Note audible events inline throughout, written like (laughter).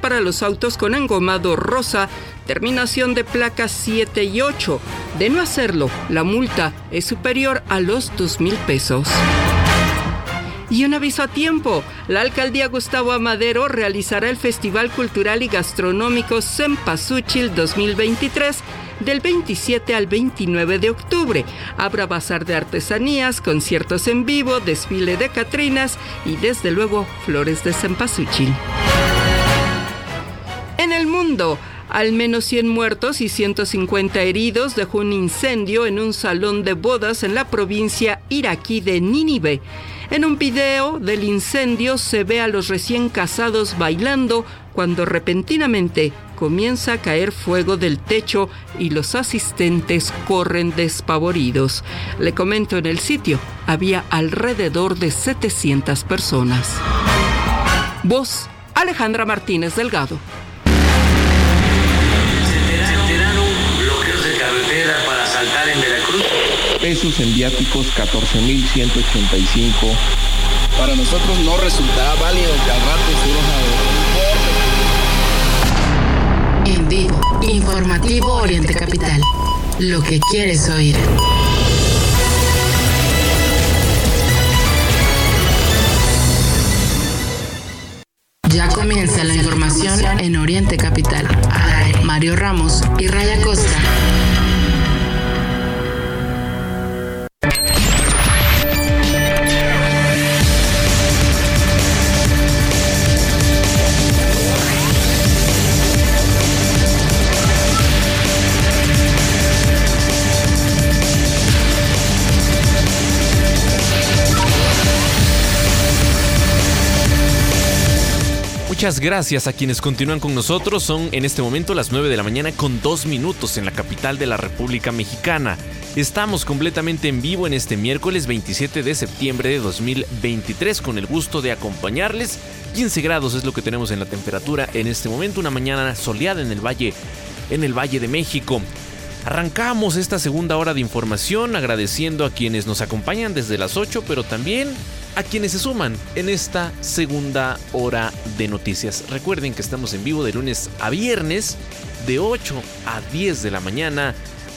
para los autos con engomado rosa, terminación de placas 7 y 8. De no hacerlo, la multa es superior a los 2 mil pesos. Y un aviso a tiempo, la alcaldía Gustavo Amadero realizará el Festival Cultural y Gastronómico Cempasúchil 2023 del 27 al 29 de octubre. Habrá bazar de artesanías, conciertos en vivo, desfile de Catrinas y desde luego flores de cempasúchil. En el mundo, al menos 100 muertos y 150 heridos dejó un incendio en un salón de bodas en la provincia iraquí de Nínive. En un video del incendio se ve a los recién casados bailando cuando repentinamente comienza a caer fuego del techo y los asistentes corren despavoridos. Le comento en el sitio, había alrededor de 700 personas. Voz, Alejandra Martínez Delgado. Pesos en viáticos 14.185. Para nosotros no resultará válido que al rato En vivo, informativo Oriente Capital. Lo que quieres oír. Ya comienza la información en Oriente Capital. Mario Ramos y Raya Costa. Muchas gracias a quienes continúan con nosotros. Son en este momento las 9 de la mañana con dos minutos en la capital de la República Mexicana. Estamos completamente en vivo en este miércoles 27 de septiembre de 2023 con el gusto de acompañarles. 15 grados es lo que tenemos en la temperatura en este momento, una mañana soleada en el valle en el Valle de México. Arrancamos esta segunda hora de información agradeciendo a quienes nos acompañan desde las 8, pero también a quienes se suman en esta segunda hora de noticias. Recuerden que estamos en vivo de lunes a viernes de 8 a 10 de la mañana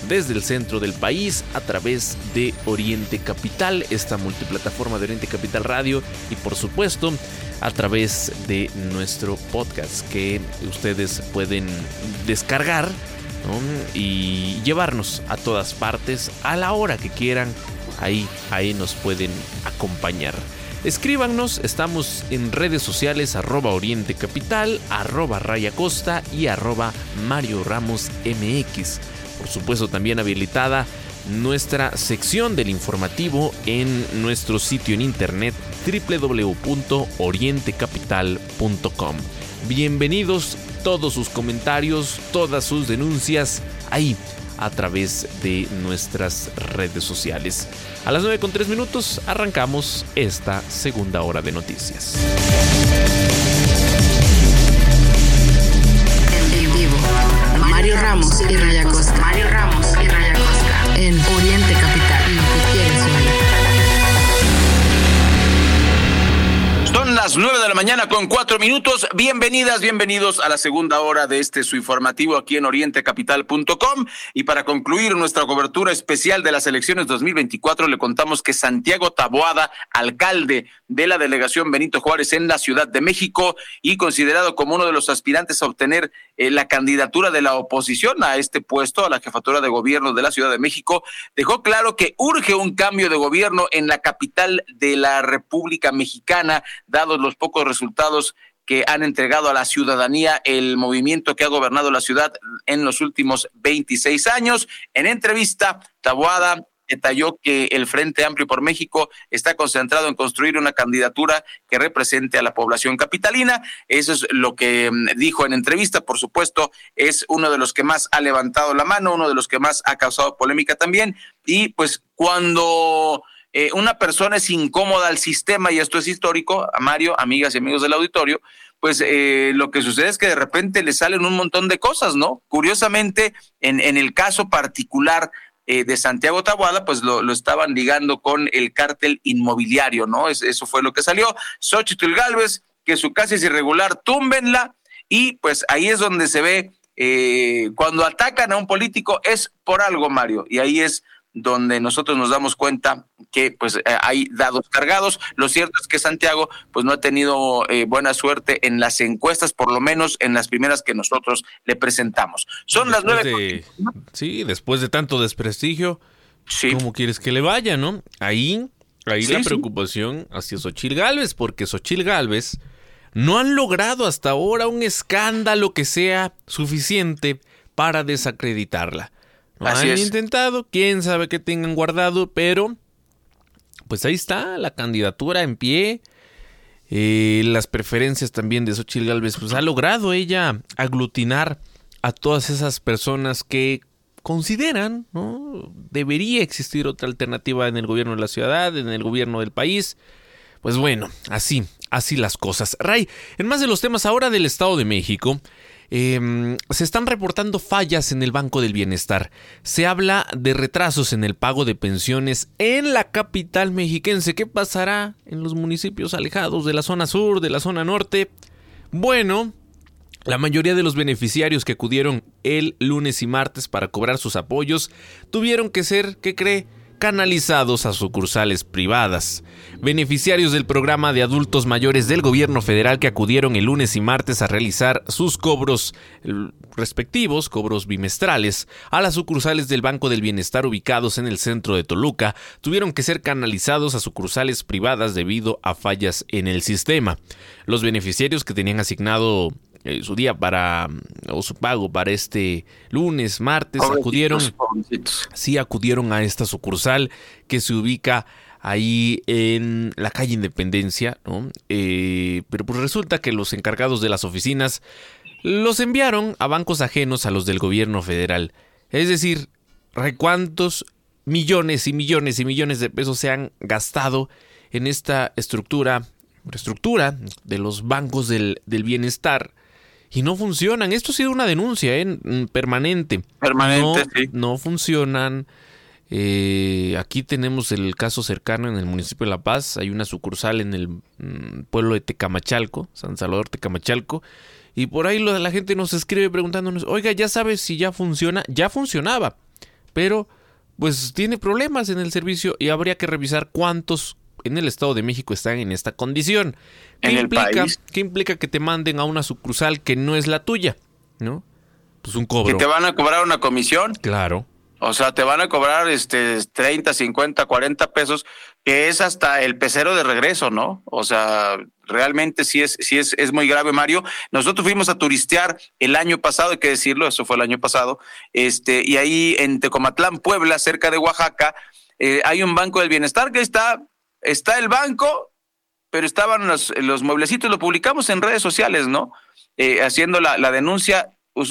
desde el centro del país a través de Oriente Capital, esta multiplataforma de Oriente Capital Radio y por supuesto a través de nuestro podcast que ustedes pueden descargar y llevarnos a todas partes a la hora que quieran ahí, ahí nos pueden acompañar. Escríbanos, estamos en redes sociales arroba Oriente Capital, arroba Raya Costa y arroba Mario Ramos MX. Por supuesto también habilitada nuestra sección del informativo en nuestro sitio en internet www.orientecapital.com. Bienvenidos todos sus comentarios, todas sus denuncias ahí a través de nuestras redes sociales. A las 9 con 3 minutos arrancamos esta segunda hora de noticias. En vivo, Mario Ramos y Raya Costa. Mario Ramos y Raya Costa. En Oriente Capital. Las 9 de la mañana con 4 minutos. Bienvenidas, bienvenidos a la segunda hora de este su informativo aquí en orientecapital.com. Y para concluir nuestra cobertura especial de las elecciones 2024, le contamos que Santiago Taboada, alcalde de la delegación Benito Juárez en la Ciudad de México y considerado como uno de los aspirantes a obtener eh, la candidatura de la oposición a este puesto, a la jefatura de gobierno de la Ciudad de México, dejó claro que urge un cambio de gobierno en la capital de la República Mexicana dados los pocos resultados que han entregado a la ciudadanía el movimiento que ha gobernado la ciudad en los últimos 26 años. En entrevista, Taboada detalló que el Frente Amplio por México está concentrado en construir una candidatura que represente a la población capitalina. Eso es lo que mm, dijo en entrevista. Por supuesto, es uno de los que más ha levantado la mano, uno de los que más ha causado polémica también. Y pues cuando eh, una persona es incómoda al sistema, y esto es histórico, a Mario, amigas y amigos del auditorio, pues eh, lo que sucede es que de repente le salen un montón de cosas, ¿no? Curiosamente, en, en el caso particular eh, de Santiago Tabuada, pues lo, lo, estaban ligando con el cártel inmobiliario, ¿no? eso fue lo que salió. Xochitl Galvez, que su casa es irregular, túmbenla y pues ahí es donde se ve eh, cuando atacan a un político es por algo, Mario, y ahí es donde nosotros nos damos cuenta que pues eh, hay dados cargados. Lo cierto es que Santiago pues no ha tenido eh, buena suerte en las encuestas, por lo menos en las primeras que nosotros le presentamos. Son las nueve. sí, después de tanto desprestigio, sí. ¿cómo quieres que le vaya, no? Ahí, ahí la preocupación hacia Xochil Gálvez, porque Xochil Gálvez no han logrado hasta ahora un escándalo que sea suficiente para desacreditarla. Han intentado, quién sabe qué tengan guardado, pero pues ahí está la candidatura en pie. Eh, las preferencias también de Xochitl Galvez, pues ha logrado ella aglutinar a todas esas personas que consideran, ¿no? Debería existir otra alternativa en el gobierno de la ciudad, en el gobierno del país. Pues bueno, así, así las cosas. Ray, en más de los temas ahora del Estado de México, em, se están reportando fallas en el Banco del Bienestar. Se habla de retrasos en el pago de pensiones en la capital mexiquense. ¿Qué pasará en los municipios alejados de la zona sur, de la zona norte? Bueno, la mayoría de los beneficiarios que acudieron el lunes y martes para cobrar sus apoyos tuvieron que ser, ¿qué cree? Canalizados a sucursales privadas. Beneficiarios del programa de adultos mayores del gobierno federal que acudieron el lunes y martes a realizar sus cobros respectivos, cobros bimestrales, a las sucursales del Banco del Bienestar ubicados en el centro de Toluca, tuvieron que ser canalizados a sucursales privadas debido a fallas en el sistema. Los beneficiarios que tenían asignado eh, su día para o su pago para este lunes, martes, acudieron, sí acudieron a esta sucursal que se ubica ahí en la calle Independencia, ¿no? Eh, pero pues resulta que los encargados de las oficinas los enviaron a bancos ajenos a los del gobierno federal. Es decir, ¿cuántos millones y millones y millones de pesos se han gastado en esta estructura, estructura de los bancos del, del bienestar? Y no funcionan. Esto ha sido una denuncia ¿eh? Mm, permanente. Permanente, no, sí. No funcionan. Eh, aquí tenemos el caso cercano en el municipio de La Paz. Hay una sucursal en el mm, pueblo de Tecamachalco, San Salvador Tecamachalco. Y por ahí la gente nos escribe preguntándonos, oiga, ya sabes si ya funciona. Ya funcionaba, pero pues tiene problemas en el servicio y habría que revisar cuántos en el Estado de México están en esta condición. ¿Qué, implica, ¿Qué implica que te manden a una sucursal que no es la tuya? ¿No? Pues un cobro. ¿Que te van a cobrar una comisión? Claro. O sea, te van a cobrar este 30, 50, 40 pesos, que es hasta el pecero de regreso, ¿no? O sea, realmente sí es, sí es, es muy grave, Mario. Nosotros fuimos a turistear el año pasado, hay que decirlo, eso fue el año pasado, este, y ahí en Tecomatlán, Puebla, cerca de Oaxaca, eh, hay un banco del bienestar que está está el banco, pero estaban los, los mueblecitos, lo publicamos en redes sociales, ¿no? Eh, haciendo la, denuncia, pues,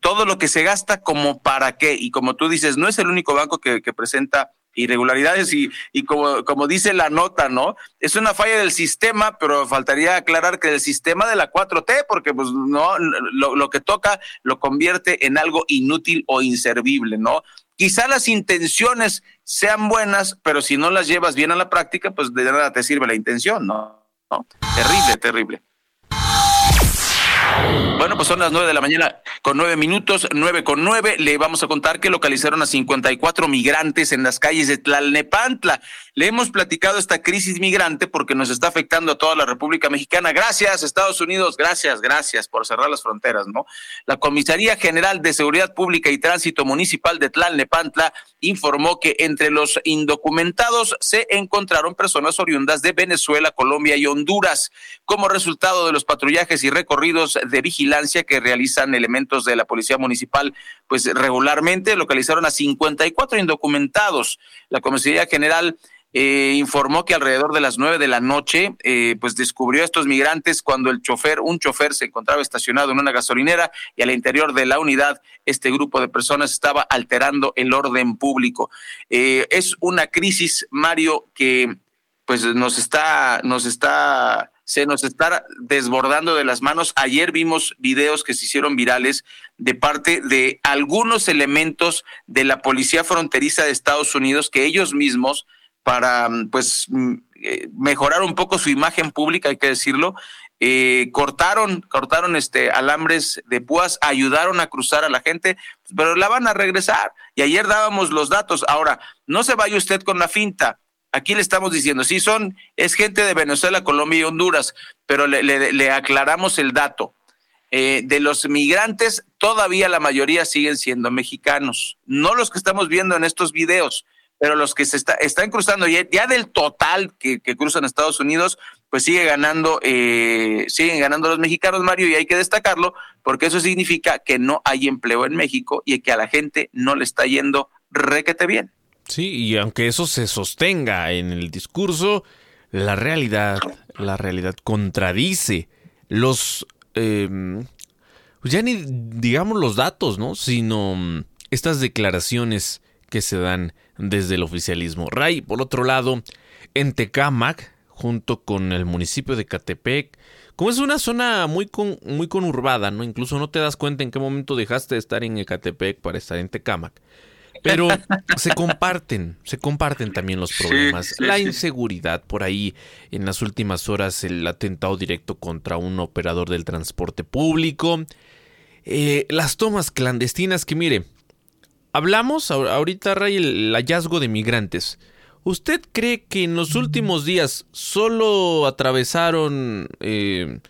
todo lo que se gasta como para qué. Y como tú dices, no es el único banco que, que presenta irregularidades y, y como, como dice la nota, ¿no? Es una falla del sistema, pero faltaría aclarar que el sistema de la 4T, porque pues no, lo, lo que toca lo convierte en algo inútil o inservible, ¿no? Quizá las intenciones sean buenas, pero si no las llevas bien a la práctica, pues de nada te sirve la intención, ¿no? ¿No? Terrible, terrible. Bueno, pues son las nueve de la mañana con nueve minutos, nueve con nueve. Le vamos a contar que localizaron a 54 migrantes en las calles de Tlalnepantla. Le hemos platicado esta crisis migrante porque nos está afectando a toda la República Mexicana. Gracias, Estados Unidos. Gracias, gracias por cerrar las fronteras, ¿no? La Comisaría General de Seguridad Pública y Tránsito Municipal de Tlalnepantla informó que entre los indocumentados se encontraron personas oriundas de Venezuela, Colombia y Honduras. Como resultado de los patrullajes y recorridos de vigilancia que realizan elementos de la Policía Municipal, pues regularmente localizaron a 54 indocumentados. La Comisaría General eh, informó que alrededor de las nueve de la noche, eh, pues descubrió a estos migrantes cuando el chofer, un chofer se encontraba estacionado en una gasolinera y al interior de la unidad este grupo de personas estaba alterando el orden público. Eh, es una crisis, Mario, que pues nos está, nos está se nos está desbordando de las manos. Ayer vimos videos que se hicieron virales de parte de algunos elementos de la Policía Fronteriza de Estados Unidos que ellos mismos para pues eh, mejorar un poco su imagen pública, hay que decirlo, eh, cortaron, cortaron este alambres de púas, ayudaron a cruzar a la gente, pero la van a regresar. Y ayer dábamos los datos. Ahora, no se vaya usted con la finta. Aquí le estamos diciendo, sí son, es gente de Venezuela, Colombia y Honduras, pero le, aclaramos el dato. Eh, de los migrantes, todavía la mayoría siguen siendo mexicanos, no los que estamos viendo en estos videos pero los que se está, están cruzando ya, ya del total que, que, cruzan Estados Unidos, pues sigue ganando, eh, siguen ganando los mexicanos, Mario, y hay que destacarlo, porque eso significa que no hay empleo en México y que a la gente no le está yendo requete bien. Sí, y aunque eso se sostenga en el discurso, la realidad, la realidad contradice los, pues ya ni digamos los datos, ¿no? Sino mm, estas declaraciones que se dan desde el oficialismo. Ray, por otro lado, en Tecámac, junto con el municipio de Catepec, como es una zona muy, con, muy conurbada, ¿no? Incluso no te das cuenta en qué momento dejaste de estar en Ecatepec para estar en Tecámac. Pero (laughs) se comparten, se comparten también los problemas. la inseguridad por ahí, en las últimas horas el atentado directo contra un operador del transporte público. Eh, las tomas clandestinas que mire, Hablamos ahorita, Ray, el hallazgo de migrantes. ¿Usted cree que en los últimos días solo atravesaron eh,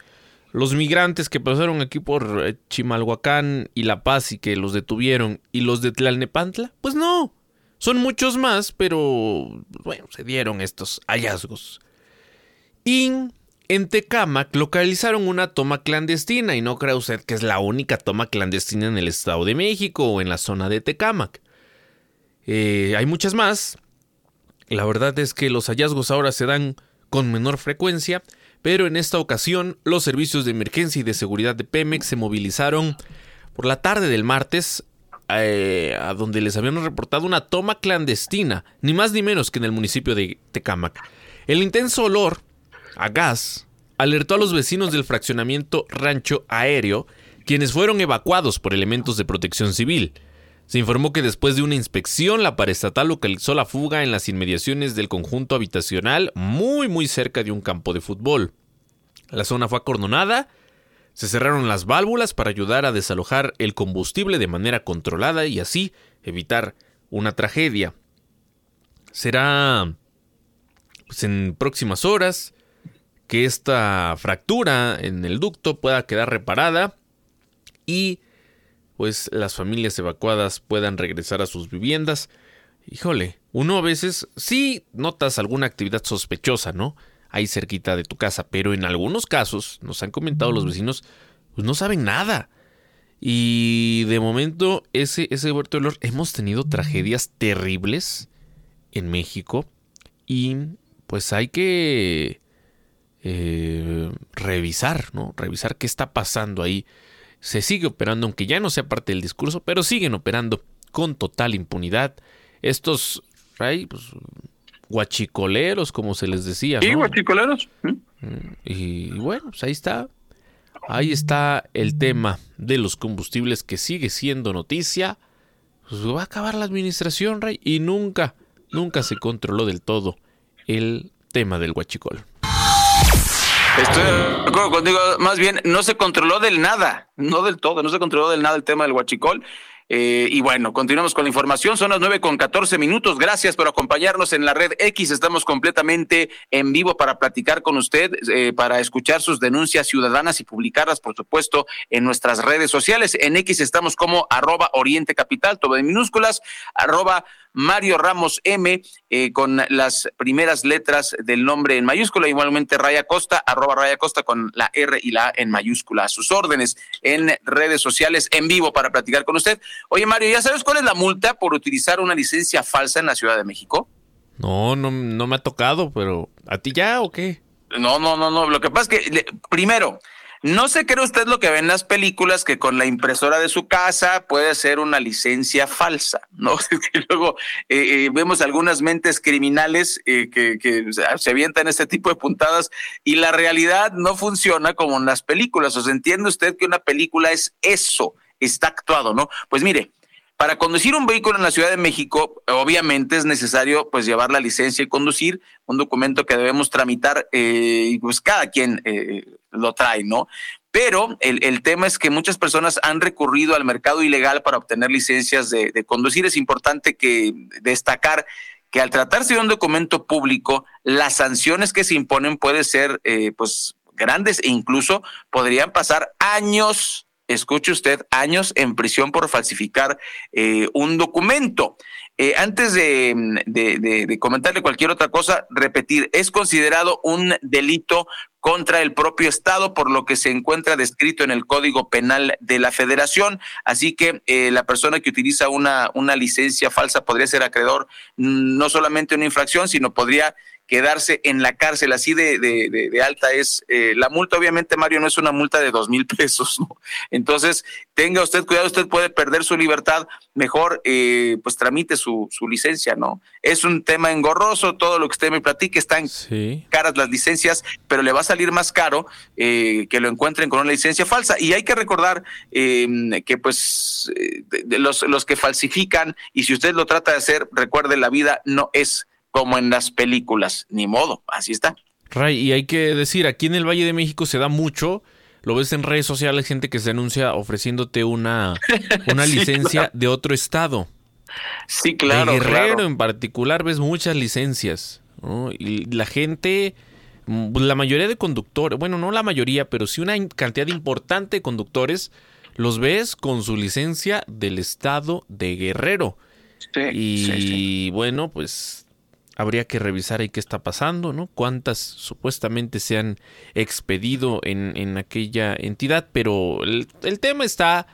los migrantes que pasaron aquí por eh, Chimalhuacán y La Paz y que los detuvieron y los de Tlalnepantla? Pues no. Son muchos más, pero bueno, se dieron estos hallazgos. Y en Tecámac localizaron una toma clandestina y no cree usted que es la única toma clandestina en el Estado de México o en la zona de Tecámac. Eh, hay muchas más. La verdad es que los hallazgos ahora se dan con menor frecuencia, pero en esta ocasión los servicios de emergencia y de seguridad de Pemex se movilizaron por la tarde del martes eh, a donde les habían reportado una toma clandestina, ni más ni menos que en el municipio de Tecámac. El intenso olor a gas, alertó a los vecinos del fraccionamiento Rancho Aéreo, quienes fueron evacuados por elementos de protección civil. Se informó que después de una inspección, la paraestatal localizó la fuga en las inmediaciones del conjunto habitacional, muy muy cerca de un campo de fútbol. La zona fue acordonada, se cerraron las válvulas para ayudar a desalojar el combustible de manera controlada y así evitar una tragedia. Será pues, en próximas horas que esta fractura en el ducto pueda quedar reparada y pues las familias evacuadas puedan regresar a sus viviendas. Híjole, uno a veces sí notas alguna actividad sospechosa, ¿no? Ahí cerquita de tu casa, pero en algunos casos, nos han comentado los vecinos, pues no saben nada. Y de momento, ese, ese huerto de olor, hemos tenido tragedias terribles en México y pues hay que eh, revisar, ¿no? Revisar qué está pasando ahí. Se sigue operando, aunque ya no sea parte del discurso, pero siguen operando con total impunidad. Estos, pues, guachicoleros, como se les decía. Sí, guachicoleros. Mm, y, bueno, pues ahí está. Ahí está el tema de los combustibles que sigue siendo noticia. Pues va a acabar la administración, Rey, y nunca, nunca se controló del todo el tema del guachicol. Estoy de acuerdo contigo, más bien no se controló del nada, no del todo, no se controló del nada el tema del huachicol. Eh, y bueno, continuamos con la información. Son las nueve con catorce minutos. Gracias por acompañarnos en la red X. Estamos completamente en vivo para platicar con usted, eh, para escuchar sus denuncias ciudadanas y publicarlas, por supuesto, en nuestras redes sociales. En X estamos como arroba Oriente Capital, todo en minúsculas, arroba Mario Ramos M, eh, con las primeras letras del nombre en mayúscula, igualmente Raya Costa, arroba Raya Costa con la R y la A en mayúscula. A sus órdenes en redes sociales en vivo para platicar con usted. Oye, Mario, ¿ya sabes cuál es la multa por utilizar una licencia falsa en la Ciudad de México? No, no, no me ha tocado, pero ¿a ti ya o qué? No, no, no, no. Lo que pasa es que, primero, no se cree usted lo que ven en las películas, que con la impresora de su casa puede ser una licencia falsa, ¿no? (laughs) luego eh, eh, vemos algunas mentes criminales eh, que, que, se avientan este tipo de puntadas y la realidad no funciona como en las películas. O sea, entiende usted que una película es eso, está actuado, ¿no? Pues mire, para conducir un vehículo en la Ciudad de México, obviamente es necesario pues llevar la licencia y conducir, un documento que debemos tramitar eh, pues cada quien eh, lo trae, ¿no? Pero el, el, tema es que muchas personas han recurrido al mercado ilegal para obtener licencias de, de conducir. Es importante que destacar que al tratarse de un documento público, las sanciones que se imponen pueden ser eh, pues grandes e incluso podrían pasar años, escuche usted, años en prisión por falsificar eh, un documento. Eh, antes de, comentarle cualquier otra cosa, repetir, es considerado un delito contra el propio Estado, por lo que se encuentra descrito en el Código Penal de la Federación. Así que eh, la persona que utiliza una, una licencia falsa podría ser acreedor mm, no solamente una infracción, sino podría quedarse en la cárcel. Así de, de, de, alta es eh, la multa. Obviamente, Mario, no es una multa de dos mil pesos. ¿no? Entonces, tenga usted cuidado, usted puede perder su libertad. Mejor, eh, pues tramite su, su licencia, ¿no? Es un tema engorroso, todo lo que usted me platique, están sí. caras las licencias, pero le va a salir más caro eh, que lo encuentren con una licencia falsa. Y hay que recordar eh, que, pues, de los, los que falsifican, y si usted lo trata de hacer, recuerde, la vida no es como en las películas. Ni modo, así está. Ray, y hay que decir, aquí en el Valle de México se da mucho, lo ves en redes sociales, gente que se anuncia ofreciéndote una, (laughs) una sí, licencia claro. de otro estado. Sí, claro. De Guerrero claro. en particular ves muchas licencias. ¿no? Y la gente, mm, la mayoría de conductores, bueno, no la mayoría, pero sí una cantidad importante de conductores, los ves con su licencia del estado de Guerrero. Sí, y sí. bueno, pues habría que revisar ahí qué está pasando, ¿no? Cuántas supuestamente se han expedido en, en aquella entidad, pero el, el tema está...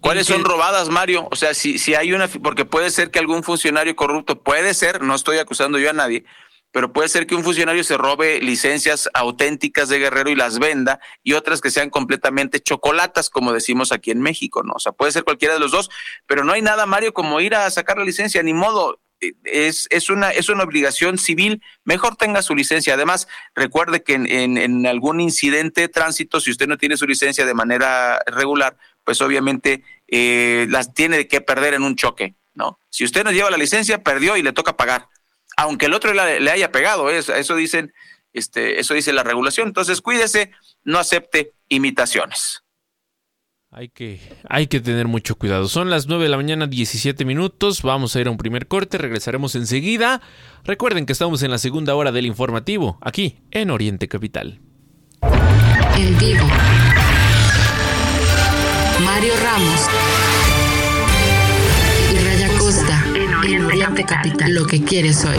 ¿Cuáles son robadas, Mario? O sea, si, si hay una, porque puede ser que algún funcionario corrupto, puede ser, no estoy acusando yo a nadie, pero puede ser que un funcionario se robe licencias auténticas de Guerrero y las venda y otras que sean completamente chocolatas, como decimos aquí en México, ¿no? O sea, puede ser cualquiera de los dos, pero no hay nada, Mario, como ir a sacar la licencia, ni modo es, es, una, es una obligación civil, mejor tenga su licencia. Además, recuerde que en, en, algún incidente de tránsito, si usted no tiene su licencia de manera regular, pues obviamente eh, las tiene que perder en un choque, ¿no? Si usted no lleva la licencia, perdió y le toca pagar, aunque el otro le, le haya pegado, ¿eh? eso dicen, este, eso dice la regulación. Entonces, cuídese, no acepte imitaciones. Hay que, hay que tener mucho cuidado. Son las 9 de la mañana, 17 minutos. Vamos a ir a un primer corte. Regresaremos enseguida. Recuerden que estamos en la segunda hora del informativo, aquí en Oriente Capital. En vivo. Mario Ramos y Raya Costa en Oriente, en Oriente Capital. Capital. Lo que quieres hoy.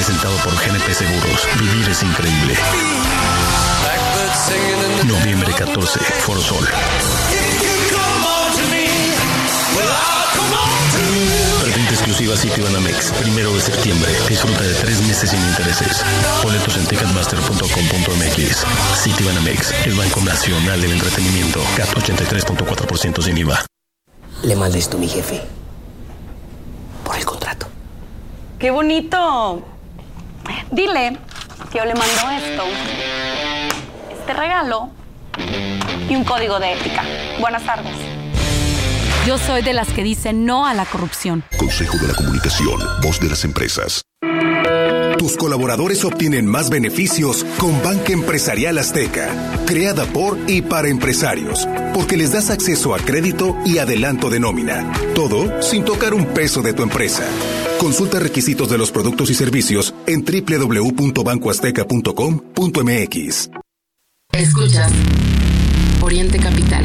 Presentado por GNP Seguros. Vivir es increíble. Noviembre 14, Foro Sol. Preventa exclusiva Citibanamex, primero de septiembre. Disfruta de tres meses sin intereses. Boletos en ticketmaster.com.mx. Citibanamex, el Banco Nacional del Entretenimiento. CAT 83.4% sin IVA. Le mandé esto a mi jefe. Por el contrato. ¡Qué bonito! Dile que yo le mando esto este regalo y un código de ética. Buenas tardes. Yo soy de las que dicen no a la corrupción. Consejo de la Comunicación, voz de las empresas. Tus colaboradores obtienen más beneficios con Banca Empresarial Azteca, creada por y para empresarios, porque les das acceso a crédito y adelanto de nómina. Todo sin tocar un peso de tu empresa. Consulta requisitos de los productos y servicios en www.bancoazteca.com.mx. Escuchas Oriente Capital.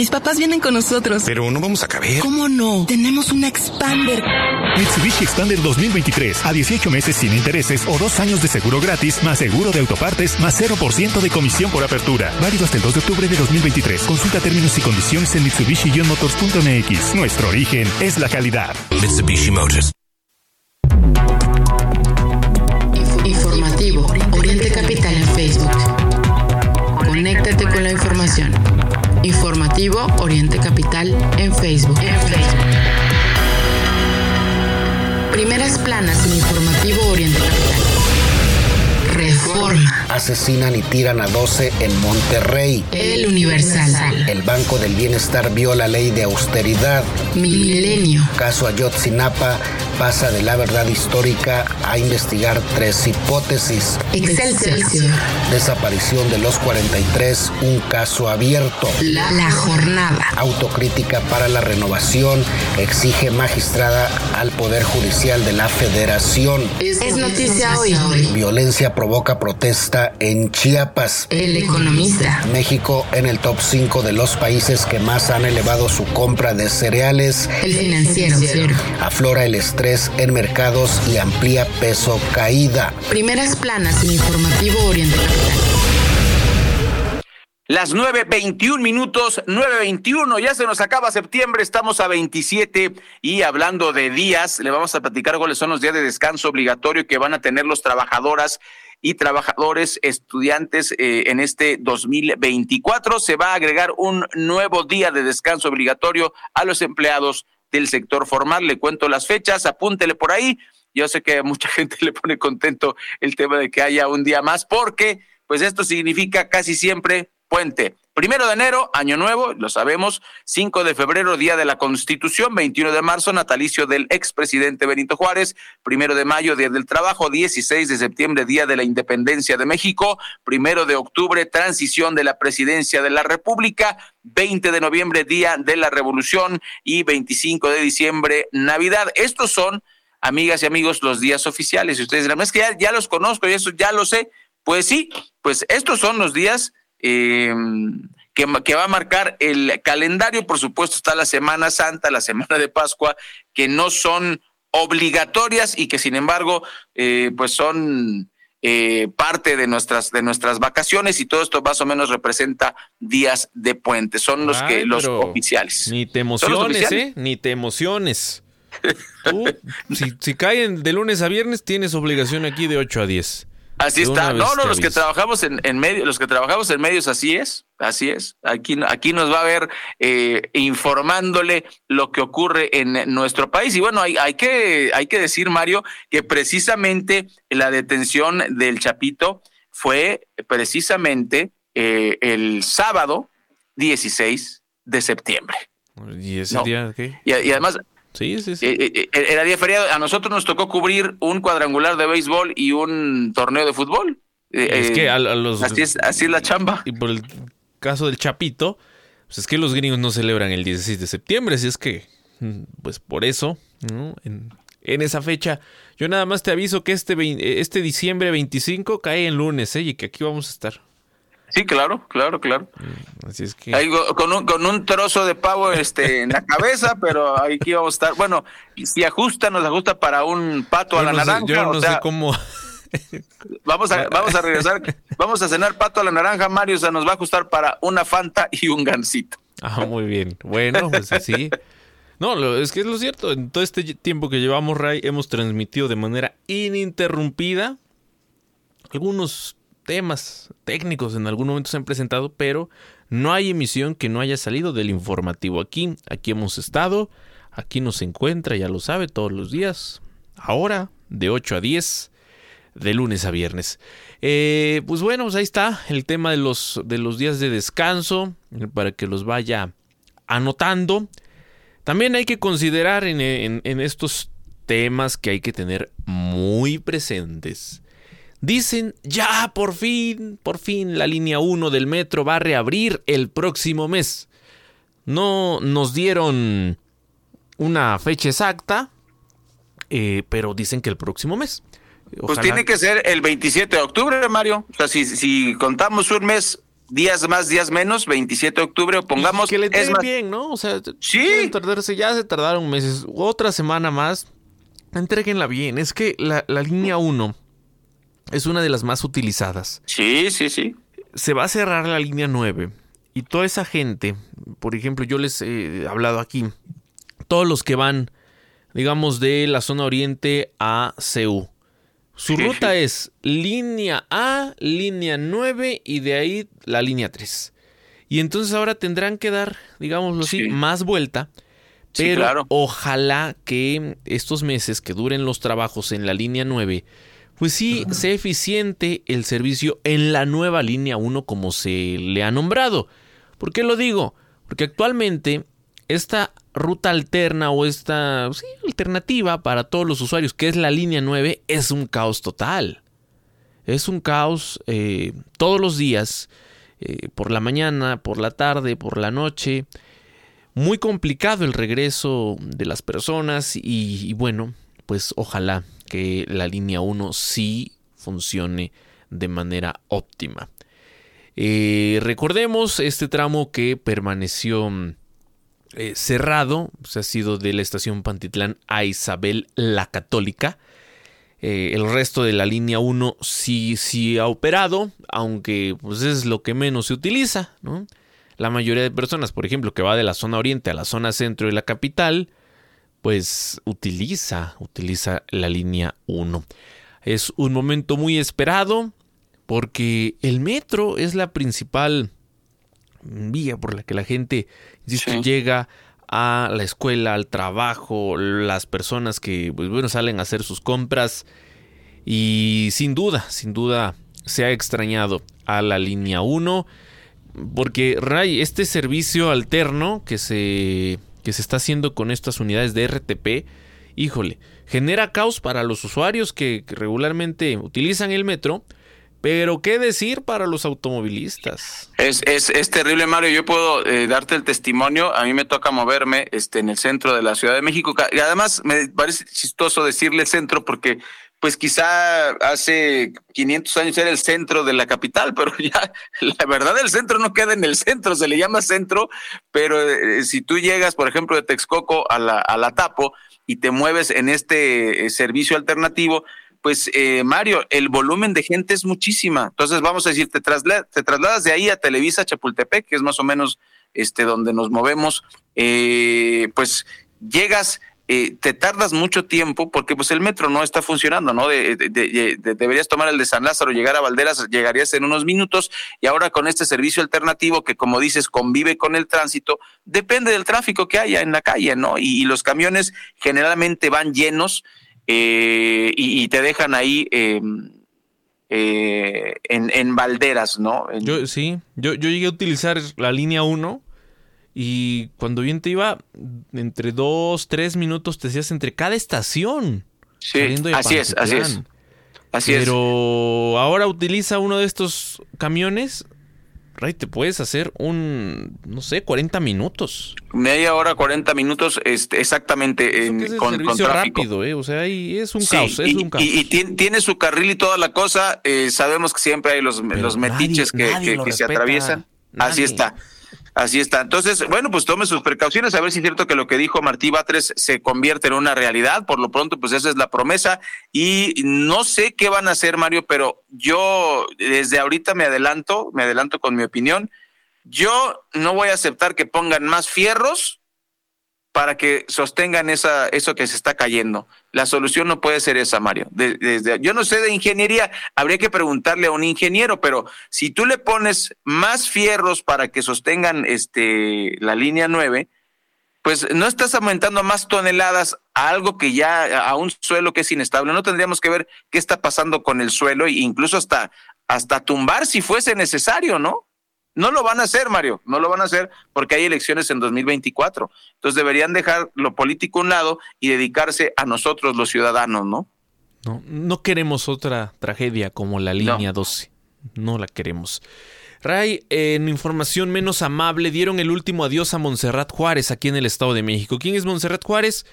Mis papás vienen con nosotros. Pero no vamos a caber. ¿Cómo no? Tenemos una Expander. Mitsubishi Expander 2023 a 18 meses sin intereses o dos años de seguro gratis, más seguro de autopartes, más 0% de comisión por apertura. Válido hasta el 2 de octubre de 2023. Consulta términos y condiciones en Mitsubishi-motors.mx. Nuestro origen es la calidad. Mitsubishi Motors. Oriente Capital en Facebook. Primeras planas en Informativo Oriente Capital. Reforma. Asesinan y tiran a 12 en Monterrey. El Universal. El Banco del Bienestar viola ley de austeridad. Milenio. Caso Ayotzinapa pasa de la verdad histórica a investigar tres hipótesis. Excelsior. Desaparición de los 43, un caso abierto. La, la jornada. Autocrítica para la renovación exige magistrada al Poder Judicial de la Federación. Es, es noticia hoy. Violencia provoca protesta en Chiapas. El economista. México en el top 5 de los países que más han elevado su compra de cereales. El financiero. Aflora el estrés en mercados y amplía peso caída. Primeras planas en Informativo Oriente Capital. Las 9.21 minutos, 9.21, ya se nos acaba septiembre, estamos a 27 y hablando de días, le vamos a platicar cuáles son los días de descanso obligatorio que van a tener los trabajadoras y trabajadores estudiantes eh, en este 2024. Se va a agregar un nuevo día de descanso obligatorio a los empleados del sector formal. Le cuento las fechas, apúntele por ahí. Yo sé que a mucha (laughs) gente le pone contento el tema de que haya un día más, porque pues esto significa casi siempre puente. Primero de enero, año nuevo, lo sabemos. 5 de febrero, día de la Constitución. 21 de marzo, natalicio del expresidente Benito Juárez. Primero de mayo, día del trabajo. 16 de septiembre, día de la independencia de México. Primero de octubre, transición de la presidencia de la República. 20 de noviembre, día de la revolución. Y 25 de diciembre, Navidad. Estos son, amigas y amigos, los días oficiales. Y ustedes dirán, es que ya, ya los conozco y eso ya lo sé. Pues sí, pues estos son los días eh, que, que, va a marcar el calendario. Por supuesto, está la Semana Santa, la Semana de Pascua, que no son obligatorias y que sin embargo, eh, pues son eh, parte de nuestras de nuestras vacaciones y todo esto más o menos representa días de puente. Son los Ay, que los pero oficiales. Ni te emociones. ¿eh? Ni te emociones. (laughs) Tú, si, si caen de lunes a viernes, tienes obligación aquí de 8 a 10. Así está. No, no, los que trabajamos en, en medio, los que trabajamos en medios, así es, así es. Aquí, aquí nos va a ver eh, informándole lo que ocurre en nuestro país. Y bueno, hay, hay que, hay que decir, Mario, que precisamente la detención del Chapito fue precisamente eh, el sábado 16 de septiembre. ¿Y ese No. día qué? Y, y además, Sí, sí, sí. eh, eh, eh, era día feriado. A nosotros nos tocó cubrir un cuadrangular de béisbol y un torneo de fútbol. Es que a, a los. así es, así es la chamba. Y por el caso del Chapito, pues es que los gringos no celebran el 16 de septiembre, así es que, mm, pues por eso, ¿no? en, en esa fecha, yo nada más te aviso que este, este diciembre 25 cae en lunes, ¿eh? Y que aquí vamos a estar. Sí, claro, claro, claro. Así es que. Ahí con, un, con un trozo de pavo este, en la cabeza, (laughs) pero aquí vamos a estar. Bueno, si ajusta, nos ajusta para un pato a la no sé- naranja. yo no sé cómo. (laughs) vamos, a, vamos a regresar, vamos a cenar pato a la naranja, Mario. O sea, nos va a ajustar para una Fanta y un gansito. Ah, muy bien. Bueno, pues así. No, lo- es que es lo cierto. En todo este tiempo que llevamos, Ray, hemos transmitido de manera ininterrumpida algunos temas técnicos en algún momento se han presentado, pero no hay emisión que no haya salido del informativo aquí. Aquí hemos estado, aquí nos encuentra, ya lo sabe, todos los días. Ahora, de 8 a 10, de lunes a viernes. Eh, pues bueno, pues ahí está el tema de los, de los días de descanso, para que los vaya anotando. También hay que considerar en estos temas que hay que tener muy presentes. Dicen, ya, por fin, por fin, la línea 1 del metro va a reabrir el próximo mes. No nos dieron una fecha exacta, eh, pero dicen que el próximo mes. Pues tiene que ser el 27 de octubre, Mario. O sea, si, si contamos un mes días más, días menos, 27 de octubre, pongamos. que le es más, bien, ¿no? O sea, Sí. tardarse, ya se tardaron meses. Otra semana más, entreguenla bien. Es que la, la línea 1 es una de las más utilizadas. Sí, sí, sí. Se va a cerrar la línea 9 y toda esa gente, por ejemplo, yo les he hablado aquí, todos los que van, digamos, de la zona oriente a CEU. Su Sí, ruta sí. es línea A, línea 9 y de ahí la línea 3. Y entonces ahora tendrán que dar, digámoslo así, más vuelta. Pero claro. ojalá que estos meses que duren los trabajos en la línea 9, pues sí sea eficiente el servicio en la nueva línea 1 como se le ha nombrado. ¿Por qué lo digo? Porque actualmente esta ruta alterna o esta sí, alternativa para todos los usuarios, que es la línea 9, es un caos total. Es un caos eh, todos los días, eh, por la mañana, por la tarde, por la noche. Muy complicado el regreso de las personas y, y bueno, pues ojalá que la línea 1 sí funcione de manera óptima. Eh, recordemos este tramo que permaneció eh, cerrado, pues, ha sido de la estación Pantitlán a Isabel la Católica. Eh, el resto de la línea 1 sí, sí ha operado, aunque pues es lo que menos se utiliza. ¿no? La mayoría de personas, por ejemplo, que va de la zona oriente a la zona centro de la capital, pues utiliza, utiliza la línea 1. Es un momento muy esperado porque el metro es la principal vía por la que la gente llega a la escuela, al trabajo, las personas que pues, bueno, salen a hacer sus compras y sin duda, sin duda se ha extrañado a la línea 1 porque Ray, este servicio alterno que se, que se está haciendo con estas unidades de RTP, híjole, genera caos para los usuarios que, regularmente utilizan el metro, pero qué decir para los automovilistas. Es, es, es terrible, Mario. Yo puedo eh, darte el testimonio. A mí me toca moverme este, en el centro de la Ciudad de México. Y además me parece chistoso decirle centro porque pues quizá hace 500 años era el centro de la capital, pero (laughs) ya la verdad el centro no queda en el centro, se le llama centro, pero eh, si tú llegas, por ejemplo, de Texcoco a la, a la Tapo y te mueves en este eh, servicio alternativo, pues eh, Mario, el volumen de gente es muchísima. Entonces vamos a decir, te, trasla te trasladas de ahí a Televisa Chapultepec, que es más o menos este donde nos movemos, eh, pues llegas, eh, te tardas mucho tiempo porque pues el metro no está funcionando, ¿no? De, de, de, deberías tomar el de San Lázaro, llegar a Valderas, llegarías en unos minutos y ahora con este servicio alternativo que como dices convive con el tránsito, depende del tráfico que haya en la calle, ¿no? Y, los camiones generalmente van llenos eh, y, te dejan ahí eh, eh, en, Valderas, ¿no? Yo sí, yo, yo llegué a utilizar la línea 1 y cuando bien te iba, entre dos, tres minutos te hacías entre cada estación. Sí, así es, así es. Así Pero es. ahora utiliza uno de estos camiones Ray, te puedes hacer un, no sé, 40 minutos. Media hora, 40 minutos, este, exactamente, en, es con, con tráfico. rápido, ¿eh? O sea, ahí es un sí, caos, es y, un caos. Y, y tiene, tiene, su carril y toda la cosa. Eh, sabemos que siempre hay los, los metiches nadie, que, nadie que, que se atraviesan. Así está. Así está. Entonces, bueno, pues tome sus precauciones, a ver si es cierto que lo que dijo Martí Batres se convierte en una realidad. Por lo pronto, pues esa es la promesa. Y no sé qué van a hacer, Mario, pero yo desde ahorita me adelanto, me adelanto con mi opinión. Yo no voy a aceptar que pongan más fierros para que sostengan esa, eso que se está cayendo. La solución no puede ser esa, Mario. Desde, yo no sé de ingeniería, habría que preguntarle a un ingeniero, pero si tú le pones más fierros para que sostengan este, la línea 9, pues no estás aumentando más toneladas a algo que ya, a un suelo que es inestable. No tendríamos que ver qué está pasando con el suelo e incluso hasta, hasta tumbar si fuese necesario, ¿no? No lo van a hacer, Mario, no lo van a hacer porque hay elecciones en 2024. Entonces deberían dejar lo político a un lado y dedicarse a nosotros los ciudadanos, ¿no? No, no queremos otra tragedia como la línea no. 12. No la queremos. Ray, en información menos amable, dieron el último adiós a Montserrat Juárez aquí en el Estado de México. ¿Quién es Montserrat Juárez?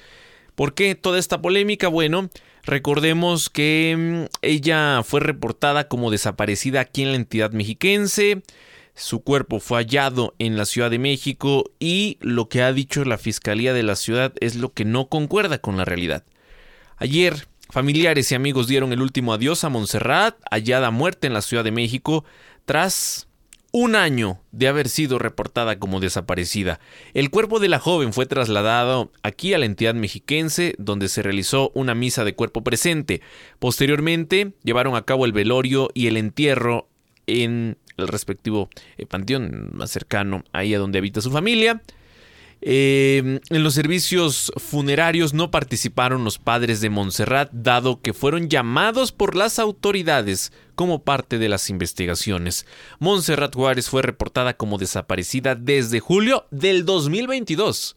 ¿Por qué toda esta polémica? Bueno, recordemos que ella fue reportada como desaparecida aquí en la entidad mexiquense Su cuerpo fue hallado en la Ciudad de México y lo que ha dicho la Fiscalía de la ciudad es lo que no concuerda con la realidad. Ayer, familiares y amigos dieron el último adiós a Montserrat, hallada muerta en la Ciudad de México, tras un año de haber sido reportada como desaparecida. El cuerpo de la joven fue trasladado aquí a la entidad mexiquense, donde se realizó una misa de cuerpo presente. Posteriormente, llevaron a cabo el velorio y el entierro en el respectivo eh, panteón más cercano, ahí a donde habita su familia. Eh, en los servicios funerarios no participaron los padres de Montserrat, dado que fueron llamados por las autoridades como parte de las investigaciones. Montserrat Juárez fue reportada como desaparecida desde julio del 2022.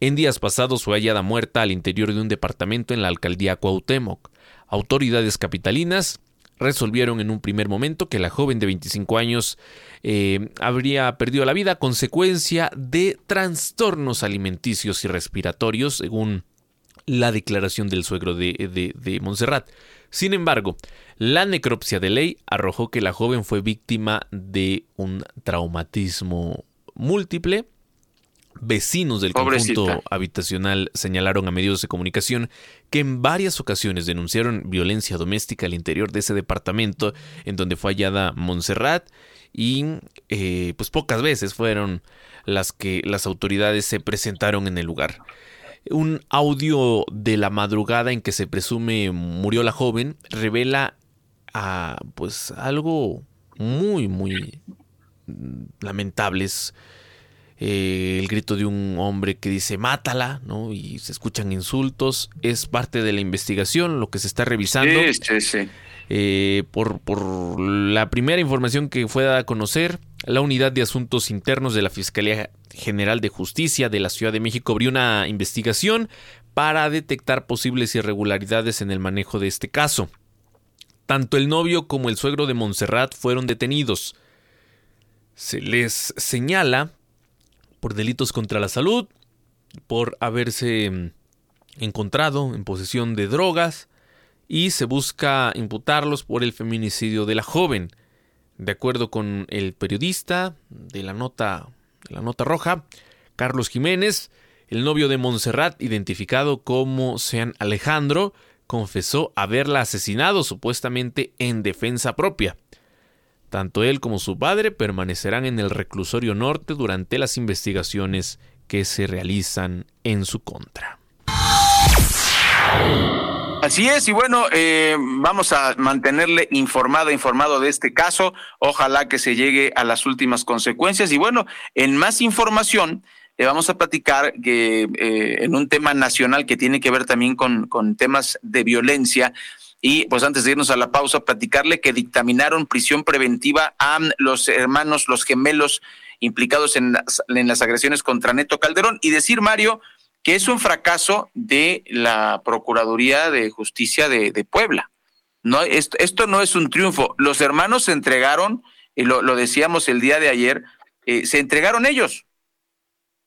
En días pasados fue hallada muerta al interior de un departamento en la alcaldía Cuauhtémoc. Autoridades capitalinas resolvieron en un primer momento que la joven de 25 años eh, habría perdido la vida a consecuencia de trastornos alimenticios y respiratorios, según la declaración del suegro de, de Montserrat. Sin embargo, la necropsia de ley arrojó que la joven fue víctima de un traumatismo múltiple Vecinos del conjunto habitacional señalaron a medios de comunicación que en varias ocasiones denunciaron violencia doméstica al interior de ese departamento en donde fue hallada Montserrat y eh, pues pocas veces fueron las que las autoridades se presentaron en el lugar. Un audio de la madrugada en que se presume murió la joven revela a, pues algo muy muy lamentables eh, el grito de un hombre que dice mátala, ¿no? Y se escuchan insultos. Es parte de la investigación, lo que se está revisando. Sí, sí, eh, por, por la primera información que fue dada a conocer, la Unidad de Asuntos Internos de la Fiscalía General de Justicia de la Ciudad de México abrió una investigación para detectar posibles irregularidades en el manejo de este caso. Tanto el novio como el suegro de Montserrat fueron detenidos. Se les señala por delitos contra la salud, por haberse mm, encontrado en posesión de drogas y se busca imputarlos por el feminicidio de la joven. De acuerdo con el periodista de la nota, la nota roja, Carlos Jiménez, el novio de Montserrat, identificado como Sean Alejandro, confesó haberla asesinado supuestamente en defensa propia. Tanto él como su padre permanecerán en el reclusorio norte durante las investigaciones que se realizan en su contra. Así es, y bueno, eh, vamos a mantenerle informado, informado de este caso. Ojalá que se llegue a las últimas consecuencias. Y bueno, en más información, le vamos a platicar que eh, en un tema nacional que tiene que ver también con, con temas de violencia. Y pues antes de irnos a la pausa, platicarle que dictaminaron prisión preventiva a los hermanos, los gemelos implicados en las, en las agresiones contra Neto Calderón y decir, Mario, que es un fracaso de la Procuraduría de Justicia de, Puebla. No, esto, esto, no es un triunfo. Los hermanos se entregaron, y lo, decíamos el día de ayer, eh, se entregaron ellos.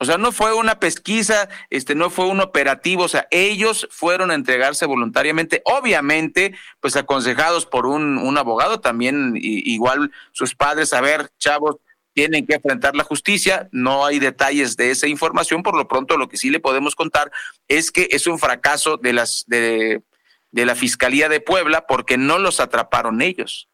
O sea, no fue una pesquisa, este, no fue un operativo, o sea, ellos fueron a entregarse voluntariamente, obviamente, pues aconsejados por un, un abogado, también igual sus padres, a ver, chavos, tienen que enfrentar la justicia, no hay detalles de esa información, por lo pronto lo que sí le podemos contar es que es un fracaso de las de, de la Fiscalía de Puebla porque no los atraparon ellos.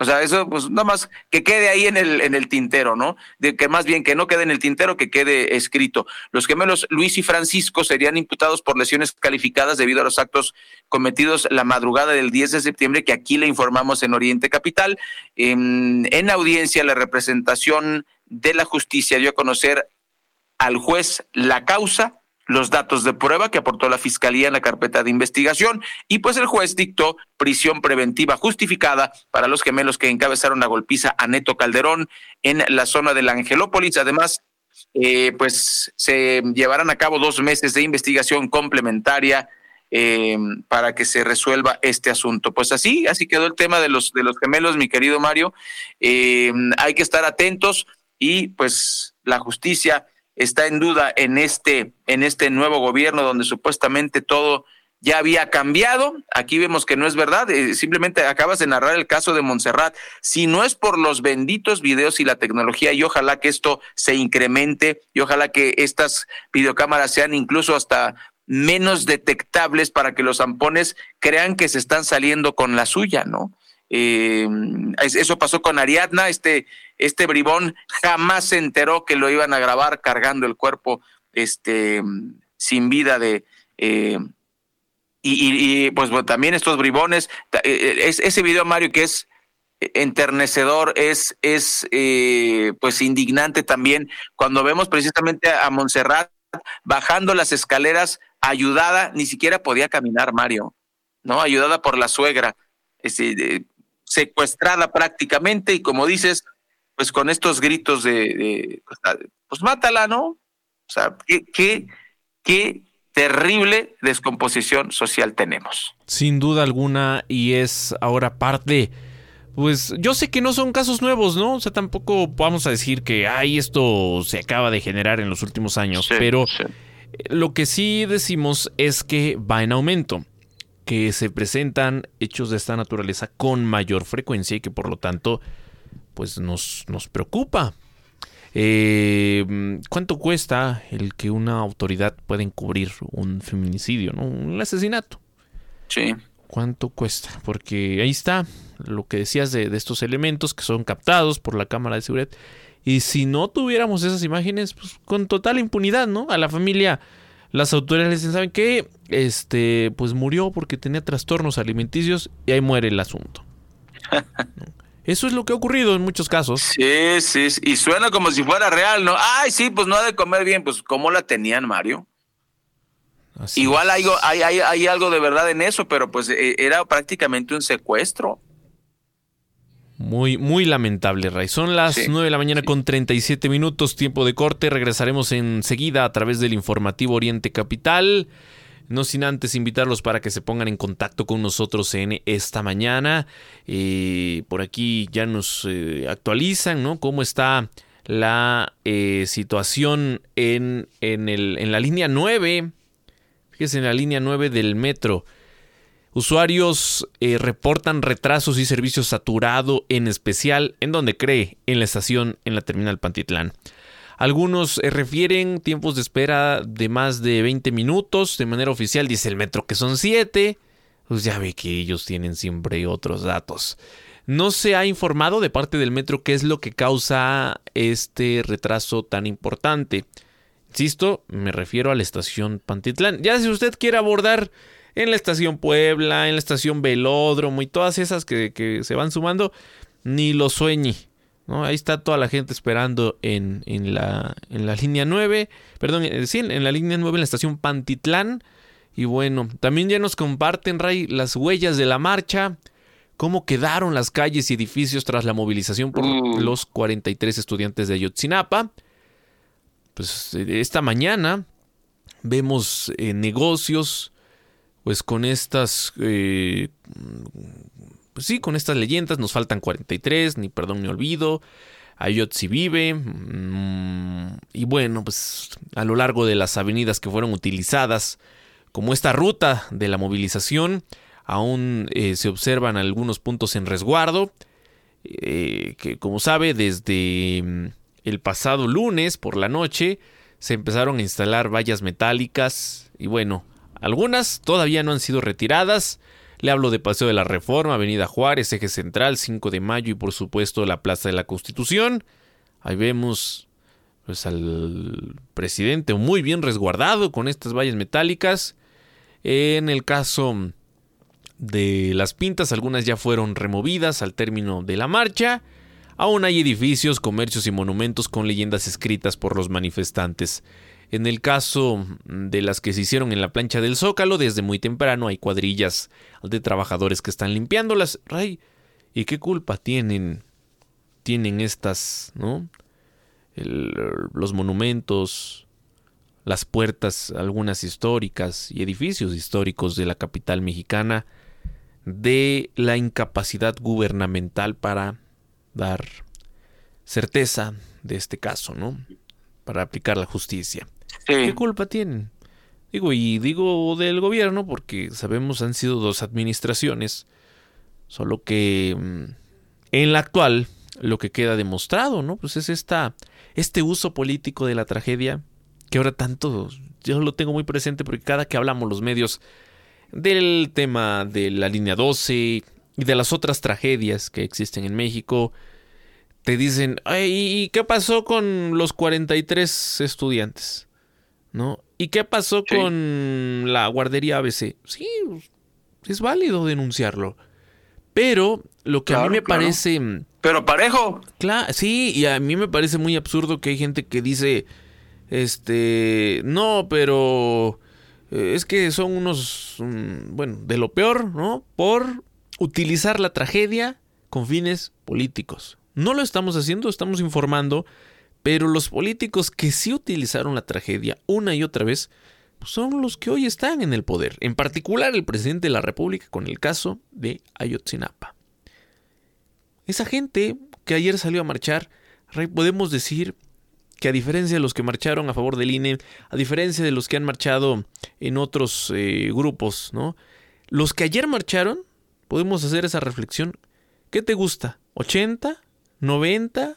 O sea, eso pues nada más que quede ahí en el, en el tintero, ¿no? De que más bien que no quede en el tintero, que quede escrito. Los gemelos Luis y Francisco serían imputados por lesiones calificadas debido a los actos cometidos la madrugada del 10 de septiembre, que aquí le informamos en Oriente Capital. En, en audiencia, la representación de la justicia dio a conocer al juez la causa los datos de prueba que aportó la Fiscalía en la carpeta de investigación y pues el juez dictó prisión preventiva justificada para los gemelos que encabezaron la golpiza a Neto Calderón en la zona de la Angelópolis. Además, eh, pues se llevarán a cabo dos meses de investigación complementaria eh, para que se resuelva este asunto. Pues así, así quedó el tema de los de los gemelos, mi querido Mario. Eh, hay que estar atentos y pues la justicia está en duda en este, en este nuevo gobierno donde supuestamente todo ya había cambiado. Aquí vemos que no es verdad. eh, simplemente acabas de narrar el caso de Montserrat. Si no es por los benditos videos y la tecnología, y ojalá que esto se incremente, y ojalá que estas videocámaras sean incluso hasta menos detectables para que los zampones crean que se están saliendo con la suya, ¿no? Eh, es- eso pasó con Ariadna, este, este bribón jamás se enteró que lo iban a grabar cargando el cuerpo este, sin vida de... eh, y, y- pues también estos bribones, ta- eh, es, ese video, Mario, que es enternecedor, es, es eh, pues indignante también, cuando vemos precisamente a Montserrat bajando las escaleras ayudada, ni siquiera podía caminar, Mario, ¿no? Ayudada por la suegra, este, secuestrada prácticamente, y como dices, pues con estos gritos de, de, pues mátala, ¿no? O sea, qué, qué, qué terrible descomposición social tenemos. Sin duda alguna, y es ahora parte. Pues yo sé que no son casos nuevos, ¿no? O sea, tampoco vamos a decir que, ay, esto se acaba de generar en los últimos años, pero lo que sí decimos es que va en aumento, que se presentan hechos de esta naturaleza con mayor frecuencia y que por lo tanto, pues nos, nos preocupa. Eh, ¿Cuánto cuesta el que una autoridad pueda encubrir un feminicidio, ¿no? un asesinato? Sí. ¿Cuánto cuesta? Porque ahí está lo que decías de, de estos elementos que son captados por la cámara de seguridad. Y si no tuviéramos esas imágenes, pues con total impunidad, ¿no? A la familia, las autoridades les dicen, ¿saben qué? Este, pues murió porque tenía trastornos alimenticios y ahí muere el asunto. (laughs) Eso es lo que ha ocurrido en muchos casos. Sí, sí, sí, y suena como si fuera real, ¿no? Ay, sí, pues no ha de comer bien, pues ¿cómo la tenían, Mario? Igual hay, hay, hay, hay algo de verdad en eso, pero pues eh, era prácticamente un secuestro. Muy, muy lamentable, Ray. Son las Sí, 9 de la mañana con 37 minutos, tiempo de corte. Regresaremos enseguida a través del informativo Oriente Capital. No sin antes invitarlos para que se pongan en contacto con nosotros en esta mañana. Eh, por aquí ya nos eh, actualizan, ¿no? Cómo está la eh, situación en, en, el, en la línea 9. Fíjese, en la línea 9 del metro. Usuarios reportan retrasos y servicio saturado, en especial en donde cree, en la estación en la terminal Pantitlán. Algunos eh, refieren tiempos de espera de más de 20 minutos. De manera oficial dice el metro que son 7. Pues ya ve que ellos tienen siempre otros datos. No se ha informado de parte del metro qué es lo que causa este retraso tan importante. Insisto, me refiero a la estación Pantitlán. Ya si usted quiere abordar en la estación Puebla, en la estación Velódromo y todas esas que, que se van sumando, ni lo sueñe. ¿No? Ahí está toda la gente esperando en, en, la, en la línea 9, perdón, eh, sí, en la línea 9 en la estación Pantitlán. Y bueno, también ya nos comparten, Ray, las huellas de la marcha, cómo quedaron las calles y edificios tras la movilización por los 43 estudiantes de Ayotzinapa. Pues eh, esta mañana vemos eh, negocios, pues con estas, eh, sí, con estas leyendas, nos faltan 43, ni perdón ni olvido, Ayotzi vive, mm, y bueno, pues a lo largo de las avenidas que fueron utilizadas como esta ruta de la movilización, aún eh, se observan algunos puntos en resguardo, eh, que como sabe, desde mm, el pasado lunes por la noche se empezaron a instalar vallas metálicas y bueno, algunas todavía no han sido retiradas. Le hablo de Paseo de la Reforma, Avenida Juárez, Eje Central, 5 de Mayo y por supuesto la Plaza de la Constitución. Ahí vemos pues al presidente muy bien resguardado con estas vallas metálicas. En el caso de las pintas, algunas ya fueron removidas al término de la marcha. Aún hay edificios, comercios y monumentos con leyendas escritas por los manifestantes. En el caso de las que se hicieron en la plancha del Zócalo, desde muy temprano hay cuadrillas de trabajadores que están limpiándolas. Ray, ¿y qué culpa tienen, tienen estas, no? Los monumentos, las puertas, algunas históricas y edificios históricos de la capital mexicana, de la incapacidad gubernamental para dar certeza de este caso, ¿no? Para aplicar la justicia. ¿Qué culpa tienen? Digo, y digo del gobierno porque sabemos han sido dos administraciones, solo que mm, en la actual lo que queda demostrado, ¿no? Pues es esta, este uso político de la tragedia que ahora tanto, yo lo tengo muy presente porque cada que hablamos los medios del tema de la línea 12 y de las otras tragedias que existen en México, te dicen, ¿y qué pasó con los 43 estudiantes? ¿No? ¿Y qué pasó con la guardería ABC? Sí, es válido denunciarlo. Pero lo que a mí me parece... Pero parejo. Claro, sí, y a mí me parece muy absurdo que hay gente que dice, este, no, pero eh, es que son unos, mm, bueno, de lo peor, ¿no? Por utilizar la tragedia con fines políticos. No lo estamos haciendo, estamos informando, pero los políticos que sí utilizaron la tragedia una y otra vez pues son los que hoy están en el poder, en particular el presidente de la República con el caso de Ayotzinapa. Esa gente que ayer salió a marchar, podemos decir que a diferencia de los que marcharon a favor del INE, a diferencia de los que han marchado en otros eh, grupos, ¿no? Los que ayer marcharon, podemos hacer esa reflexión. ¿Qué te gusta? ¿80? ¿90?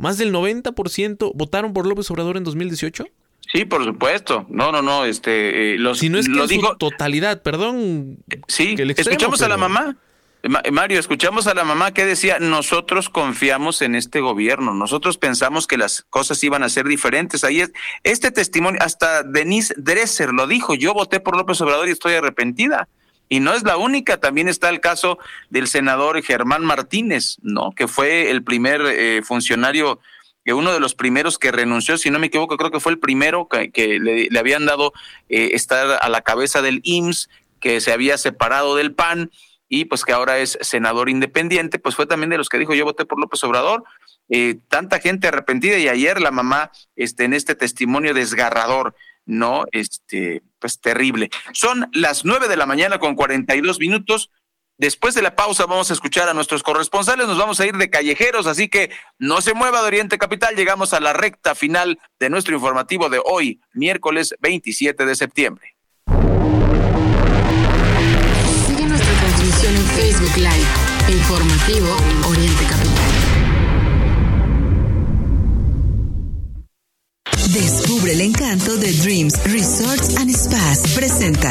¿Más del 90% votaron por López Obrador en 2018? Sí, por supuesto. No, no, no. Este, eh, los, si no es que lo en su totalidad, perdón. Sí, que el extremo, escuchamos a la mamá. Ma- Mario, escuchamos a la mamá que decía, nosotros confiamos en este gobierno, nosotros pensamos que las cosas iban a ser diferentes. Ahí es, este testimonio, hasta Denise Dresser lo dijo, yo voté por López Obrador y estoy arrepentida. Y no es la única, también está el caso del senador Germán Martínez, ¿no? Que fue el primer eh, funcionario, que uno de los primeros que renunció, si no me equivoco, creo que fue el primero que, le habían dado eh, estar a la cabeza del IMSS, que se había separado del PAN y pues que ahora es senador independiente, pues fue también de los que dijo yo voté por López Obrador. Eh, tanta gente arrepentida y ayer la mamá este, en este testimonio desgarrador, ¿no? Este, pues terrible. Son las nueve de la mañana con 42 minutos. Después de la pausa vamos a escuchar a nuestros corresponsales, nos vamos a ir de callejeros, así que no se mueva de Oriente Capital, llegamos a la recta final de nuestro informativo de hoy, miércoles 27 de septiembre. Sigue nuestra transmisión en Facebook Live, informativo Oriente Capital. Descubre el encanto de Dreams Resorts and Spas. Presenta.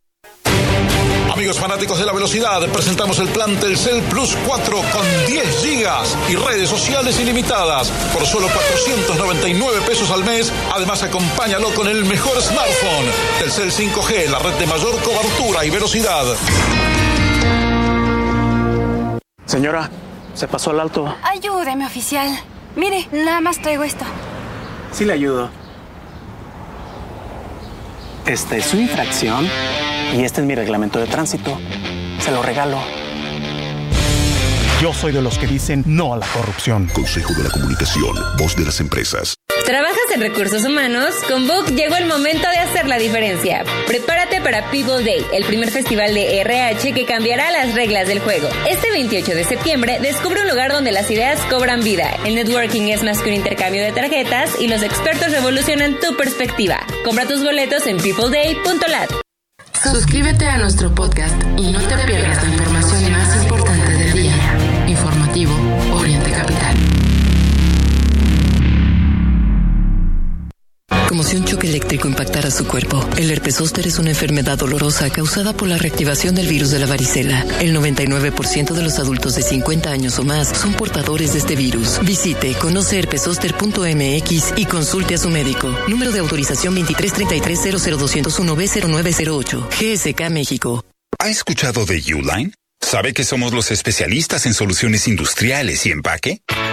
Amigos fanáticos de la velocidad, presentamos el plan Telcel Plus 4 con 10 gigas y redes sociales ilimitadas por solo 499 pesos al mes. Además, acompáñalo con el mejor smartphone. Telcel 5G, la red de mayor cobertura y velocidad. Señora, se pasó al alto. Ayúdeme, oficial. Mire, nada más traigo esto. Sí le ayudo. Esta es su infracción y este es mi reglamento de tránsito. Se lo regalo. Yo soy de los que dicen no a la corrupción. Consejo de la Comunicación, voz de las empresas. ¿Trabajas en recursos humanos? Con Book llegó el momento de hacer la diferencia. Prepárate para People Day, el primer festival de RH que cambiará las reglas del juego. Este 28 de septiembre descubre un lugar donde las ideas cobran vida. El networking es más que un intercambio de tarjetas y los expertos revolucionan tu perspectiva. Compra tus boletos en peopleday.lat. Suscríbete a nuestro podcast y no te pierdas la información más Como si un choque eléctrico impactara su cuerpo. El herpes zóster es una enfermedad dolorosa causada por la reactivación del virus de la varicela. El 99% de los adultos de 50 años o más son portadores de este virus. Visite conoceherpesoster.mx y consulte a su médico. Número de autorización 2333-00201B0908. GSK México. ¿Ha escuchado de Uline? ¿Sabe que somos los especialistas en soluciones industriales y empaque?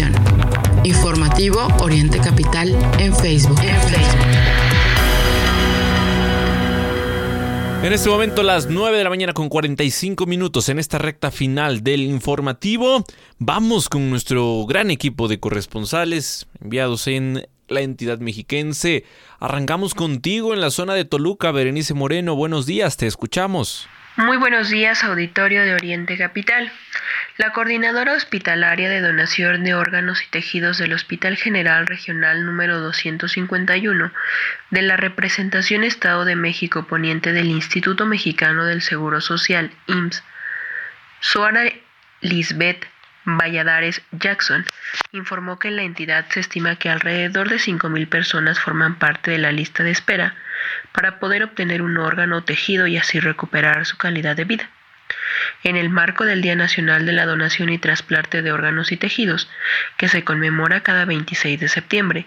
Información. Informativo Oriente Capital en Facebook. En este momento las 9 de la mañana con 45 minutos en esta recta final del informativo. Vamos con nuestro gran equipo de corresponsales enviados en la entidad mexiquense. Arrancamos contigo en la zona de Toluca, Berenice Moreno. Buenos días, te escuchamos. Muy buenos días, auditorio de Oriente Capital. La coordinadora hospitalaria de donación de órganos y tejidos del Hospital General Regional número 251 de la representación Estado de México Poniente del Instituto Mexicano del Seguro Social, IMSS, Suara Lisbeth Valladares Jackson, informó que en la entidad se estima que alrededor de 5.000 personas forman parte de la lista de espera para poder obtener un órgano o tejido y así recuperar su calidad de vida. En el marco del Día Nacional de la Donación y Trasplante de Órganos y Tejidos, que se conmemora cada 26 de septiembre,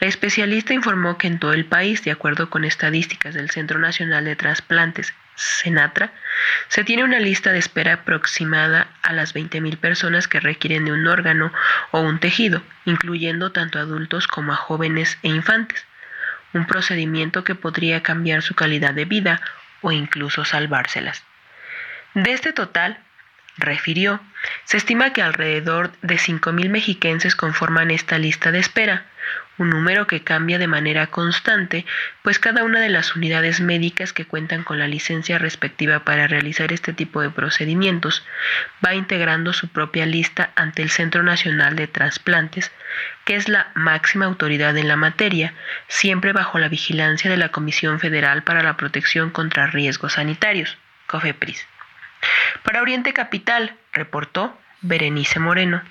la especialista informó que en todo el país, de acuerdo con estadísticas del Centro Nacional de Trasplantes, Senatra, se tiene una lista de espera aproximada a las 20.000 personas que requieren de un órgano o un tejido, incluyendo tanto adultos como a jóvenes e infantes, un procedimiento que podría cambiar su calidad de vida o incluso salvárselas. De este total, refirió, se estima que alrededor de 5.000 mexiquenses conforman esta lista de espera, un número que cambia de manera constante, pues cada una de las unidades médicas que cuentan con la licencia respectiva para realizar este tipo de procedimientos va integrando su propia lista ante el Centro Nacional de Trasplantes, que es la máxima autoridad en la materia, siempre bajo la vigilancia de la Comisión Federal para la Protección contra Riesgos Sanitarios, COFEPRIS. Para Oriente Capital, reportó Berenice Moreno.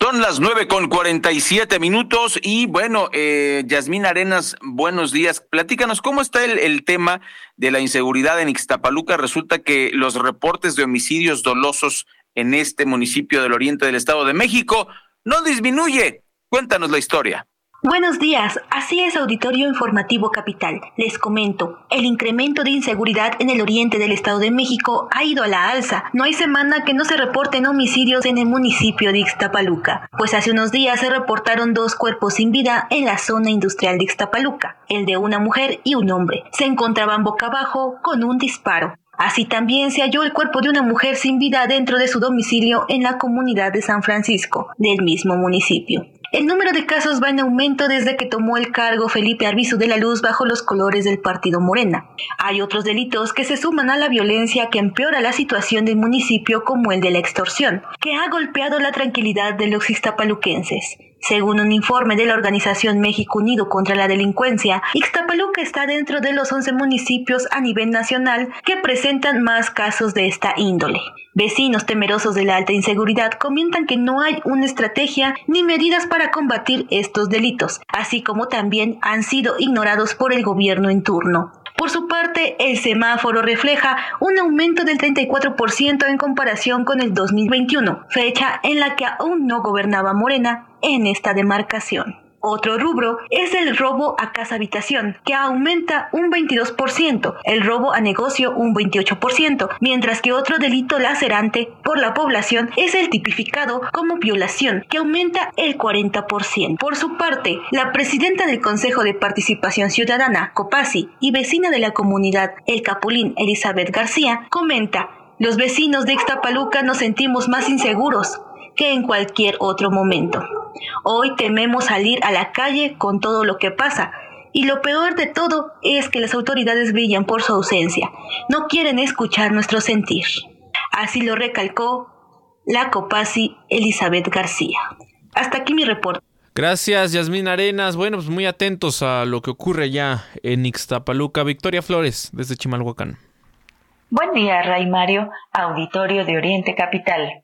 Son las nueve con cuarenta y siete minutos y bueno, eh, Yasmín Arenas, buenos días. Platícanos, ¿cómo está el, el, tema de la inseguridad en Ixtapaluca? Resulta que los reportes de homicidios dolosos en este municipio del oriente del Estado de México no disminuye. Cuéntanos la historia. Buenos días, así es Auditorio Informativo Capital. Les comento, el incremento de inseguridad en el oriente del Estado de México ha ido a la alza. No hay semana que no se reporten homicidios en el municipio de Ixtapaluca, pues hace unos días se reportaron dos cuerpos sin vida en la zona industrial de Ixtapaluca, el de una mujer y un hombre. Se encontraban boca abajo con un disparo. Así también se halló el cuerpo de una mujer sin vida dentro de su domicilio en la comunidad de San Francisco, del mismo municipio. El número de casos va en aumento desde que tomó el cargo Felipe Arbizu de la Luz bajo los colores del partido Morena. Hay otros delitos que se suman a la violencia que empeora la situación del municipio como el de la extorsión, que ha golpeado la tranquilidad de los ixtapaluquenses. Según un informe de la organización México Unido contra la Delincuencia, Ixtapaluca está dentro de los 11 municipios a nivel nacional que presentan más casos de esta índole. Vecinos temerosos de la alta inseguridad comentan que no hay una estrategia ni medidas para combatir estos delitos, así como también han sido ignorados por el gobierno en turno. Por su parte, el semáforo refleja un aumento del 34% en comparación con el 2021, fecha en la que aún no gobernaba Morena en esta demarcación. Otro rubro es el robo a casa habitación, que aumenta un 22%, el robo a negocio un 28%, mientras que otro delito lacerante por la población es el tipificado como violación, que aumenta el 40%. Por su parte, la presidenta del Consejo de Participación Ciudadana, Copasi, y vecina de la comunidad El Capulín, Elizabeth García, comenta los vecinos de Ixtapaluca nos sentimos más inseguros que en cualquier otro momento. Hoy tememos salir a la calle con todo lo que pasa. Y lo peor de todo es que las autoridades brillan por su ausencia. No quieren escuchar nuestro sentir. Así lo recalcó la Copasi Elizabeth García. Hasta aquí mi reporte. Gracias, Yasmín Arenas. Bueno, pues muy atentos a lo que ocurre ya en Ixtapaluca. Victoria Flores, desde Chimalhuacán. Buen día, Ray Mario, auditorio de Oriente Capital.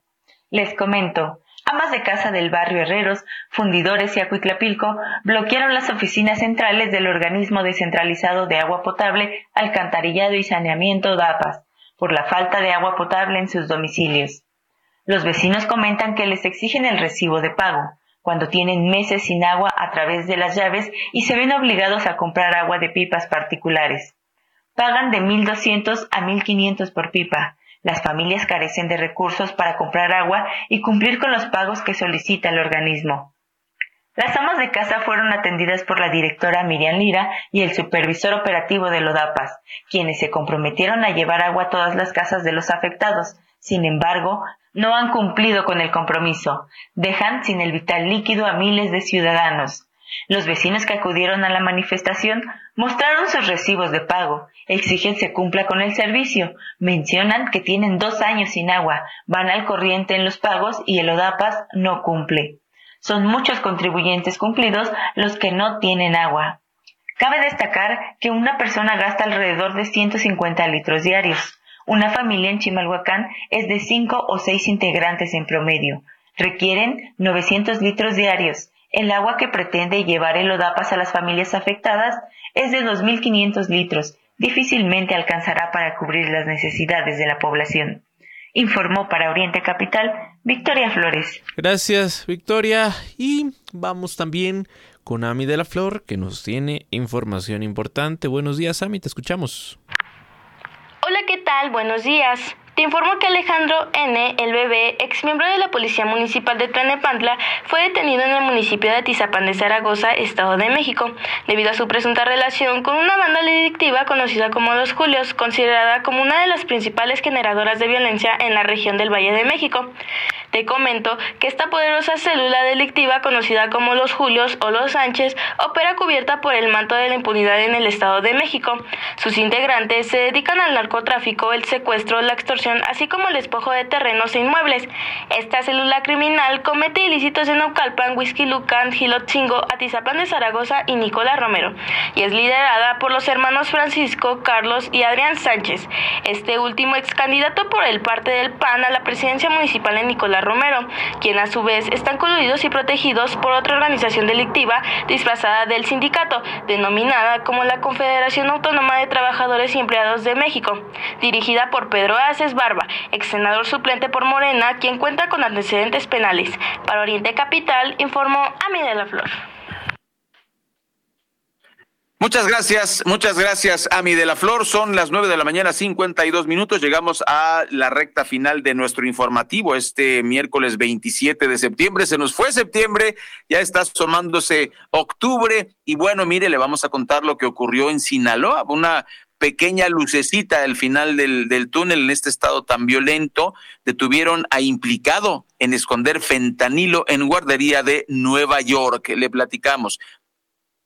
Les comento. Amas de casa del barrio Herreros, fundidores y Acuitlapilco bloquearon las oficinas centrales del organismo descentralizado de agua potable, alcantarillado y saneamiento DAPAS por la falta de agua potable en sus domicilios. Los vecinos comentan que les exigen el recibo de pago, cuando tienen meses sin agua a través de las llaves y se ven obligados a comprar agua de pipas particulares. Pagan de 1.200 a 1.500 por pipa. Las familias carecen de recursos para comprar agua y cumplir con los pagos que solicita el organismo. Las amas de casa fueron atendidas por la directora Miriam Lira y el supervisor operativo de Lodapas, quienes se comprometieron a llevar agua a todas las casas de los afectados. Sin embargo, no han cumplido con el compromiso. Dejan sin el vital líquido a miles de ciudadanos. Los vecinos que acudieron a la manifestación mostraron sus recibos de pago, exigen se cumpla con el servicio, mencionan que tienen dos años sin agua, van al corriente en los pagos y el ODAPAS no cumple. Son muchos contribuyentes cumplidos los que no tienen agua. Cabe destacar que una persona gasta alrededor de 150 litros diarios. Una familia en Chimalhuacán es de 5 o 6 integrantes en promedio. Requieren 900 litros diarios. El agua que pretende llevar el ODAPAS a las familias afectadas es de 2.500 litros. Difícilmente alcanzará para cubrir las necesidades de la población informó para Oriente Capital Victoria Flores. Gracias, Victoria. Y vamos también con Ami de la Flor, que nos tiene información importante. Buenos días, Ami, te escuchamos. Hola, ¿qué tal? Buenos días. Te informo que Alejandro N., el bebé, ex miembro de la Policía Municipal de Tlanepantla, fue detenido en el municipio de Atizapán de Zaragoza, Estado de México, debido a su presunta relación con una banda delictiva conocida como Los Julios, considerada como una de las principales generadoras de violencia en la región del Valle de México. Te comento que esta poderosa célula delictiva conocida como los Julios o los Sánchez opera cubierta por el manto de la impunidad en el Estado de México. Sus integrantes se dedican al narcotráfico, el secuestro, la extorsión, así como el despojo de terrenos e inmuebles. Esta célula criminal comete ilícitos en Naucalpan, Huizquilucan, Gilotzingo, Atizapán de Zaragoza y Nicolás Romero, y es liderada por los hermanos Francisco, Carlos y Adrián Sánchez. Este último ex candidato por el parte del PAN a la presidencia municipal en Nicolás Romero, quien a su vez están coludidos y protegidos por otra organización delictiva disfrazada del sindicato, denominada como la Confederación Autónoma de Trabajadores y Empleados de México, dirigida por Pedro Aces Barba, ex senador suplente por Morena, quien cuenta con antecedentes penales. Para Oriente Capital, informó Ami de la Flor. Muchas gracias, muchas gracias, Ami de la Flor. Son las nueve de la mañana, 52 minutos. Llegamos a la recta final de nuestro informativo este miércoles 27 de septiembre. Se nos fue septiembre, ya está asomándose octubre. Y bueno, mire, le vamos a contar lo que ocurrió en Sinaloa, una pequeña lucecita al final del, túnel en este estado tan violento. Detuvieron a implicado en esconder fentanilo en guardería de Nueva York. Le platicamos.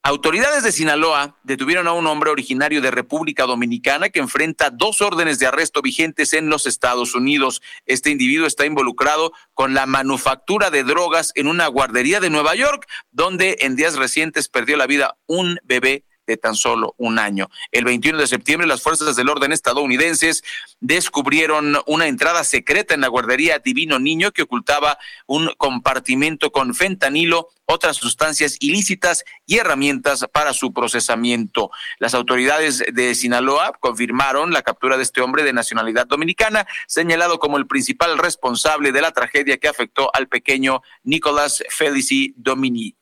Autoridades de Sinaloa detuvieron a un hombre originario de República Dominicana que enfrenta dos órdenes de arresto vigentes en los Estados Unidos. Este individuo está involucrado con la manufactura de drogas en una guardería de Nueva York, donde en días recientes perdió la vida un bebé de tan solo un año. El 21 de septiembre, las fuerzas del orden estadounidenses descubrieron una entrada secreta en la guardería Divino Niño que ocultaba un compartimento con fentanilo, otras sustancias ilícitas y herramientas para su procesamiento. Las autoridades de Sinaloa confirmaron la captura de este hombre de nacionalidad dominicana, señalado como el principal responsable de la tragedia que afectó al pequeño Nicolás Felici Domini.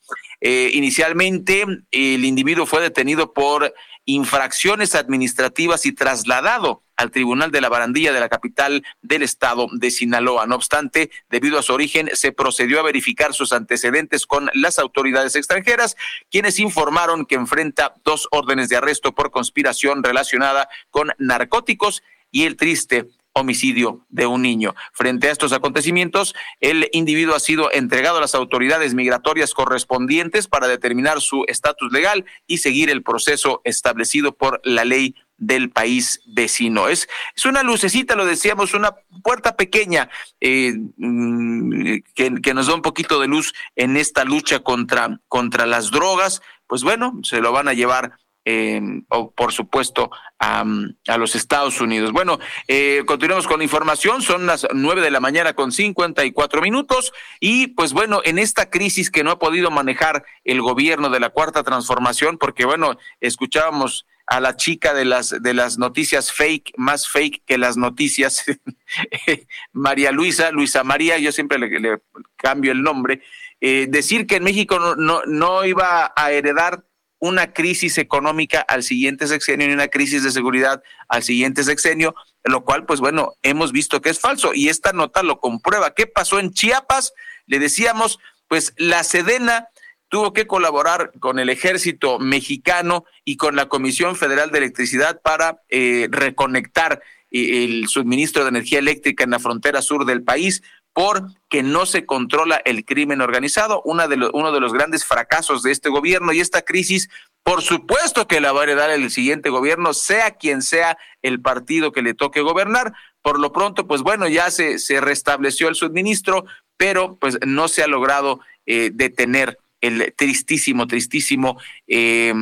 Eh, inicialmente, el individuo fue detenido por infracciones administrativas y trasladado al Tribunal de la Barandilla de la capital del estado de Sinaloa. No obstante, debido a su origen, se procedió a verificar sus antecedentes con las autoridades extranjeras, quienes informaron que enfrenta dos órdenes de arresto por conspiración relacionada con narcóticos y el triste homicidio de un niño. Frente a estos acontecimientos, el individuo ha sido entregado a las autoridades migratorias correspondientes para determinar su estatus legal y seguir el proceso establecido por la ley del país vecino. Es, es una lucecita, lo decíamos, una puerta pequeña eh, mm, que, que, nos da un poquito de luz en esta lucha contra, contra las drogas. Pues bueno, se lo van a llevar o por supuesto a, los Estados Unidos. Bueno, eh, continuamos con la información, son las nueve de la mañana con cincuenta y cuatro minutos y pues bueno, en esta crisis que no ha podido manejar el gobierno de la cuarta transformación, porque bueno, escuchábamos a la chica de las de las noticias fake, más fake que las noticias, (laughs) María Luisa, Luisa María, yo siempre le, cambio el nombre, eh, decir que en México no, no, no iba a heredar una crisis económica al siguiente sexenio y una crisis de seguridad al siguiente sexenio, lo cual, pues bueno, hemos visto que es falso y esta nota lo comprueba. ¿Qué pasó en Chiapas? Le decíamos, pues la Sedena tuvo que colaborar con el ejército mexicano y con la Comisión Federal de Electricidad para eh, reconectar eh, el suministro de energía eléctrica en la frontera sur del país porque no se controla el crimen organizado, una de uno de los grandes fracasos de este gobierno y esta crisis, por supuesto que la va a heredar el siguiente gobierno, sea quien sea el partido que le toque gobernar. Por lo pronto, pues bueno, ya se, se restableció el suministro, pero pues no se ha logrado eh, detener el tristísimo, tristísimo, eh,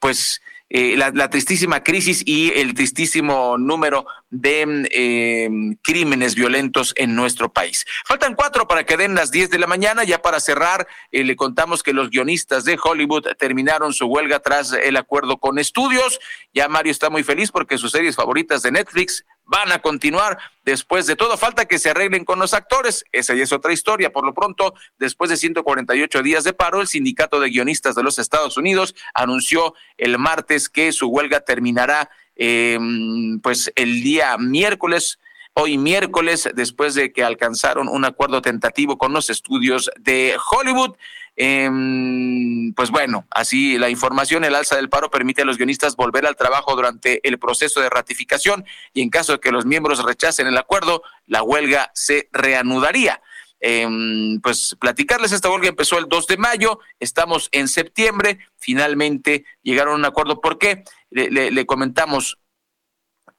pues eh, la, tristísima crisis y el tristísimo número de eh, crímenes violentos en nuestro país. Faltan cuatro para que den las diez de la mañana. Ya para cerrar, eh, le contamos que los guionistas de Hollywood terminaron su huelga tras el acuerdo con estudios. Ya Mario está muy feliz porque sus series favoritas de Netflix van a continuar después de todo. Falta que se arreglen con los actores. Esa ya es otra historia. Por lo pronto, después de 148 días de paro, el Sindicato de Guionistas de los Estados Unidos anunció el martes que su huelga terminará em, pues el día miércoles hoy miércoles, después de que alcanzaron un acuerdo tentativo con los estudios de Hollywood. Em, pues bueno, así la información, el alza del paro permite a los guionistas volver al trabajo durante el proceso de ratificación y en caso de que los miembros rechacen el acuerdo, la huelga se reanudaría. Em, pues platicarles, esta huelga empezó el 2 de mayo, estamos en septiembre, finalmente llegaron a un acuerdo. ¿Por qué? le comentamos,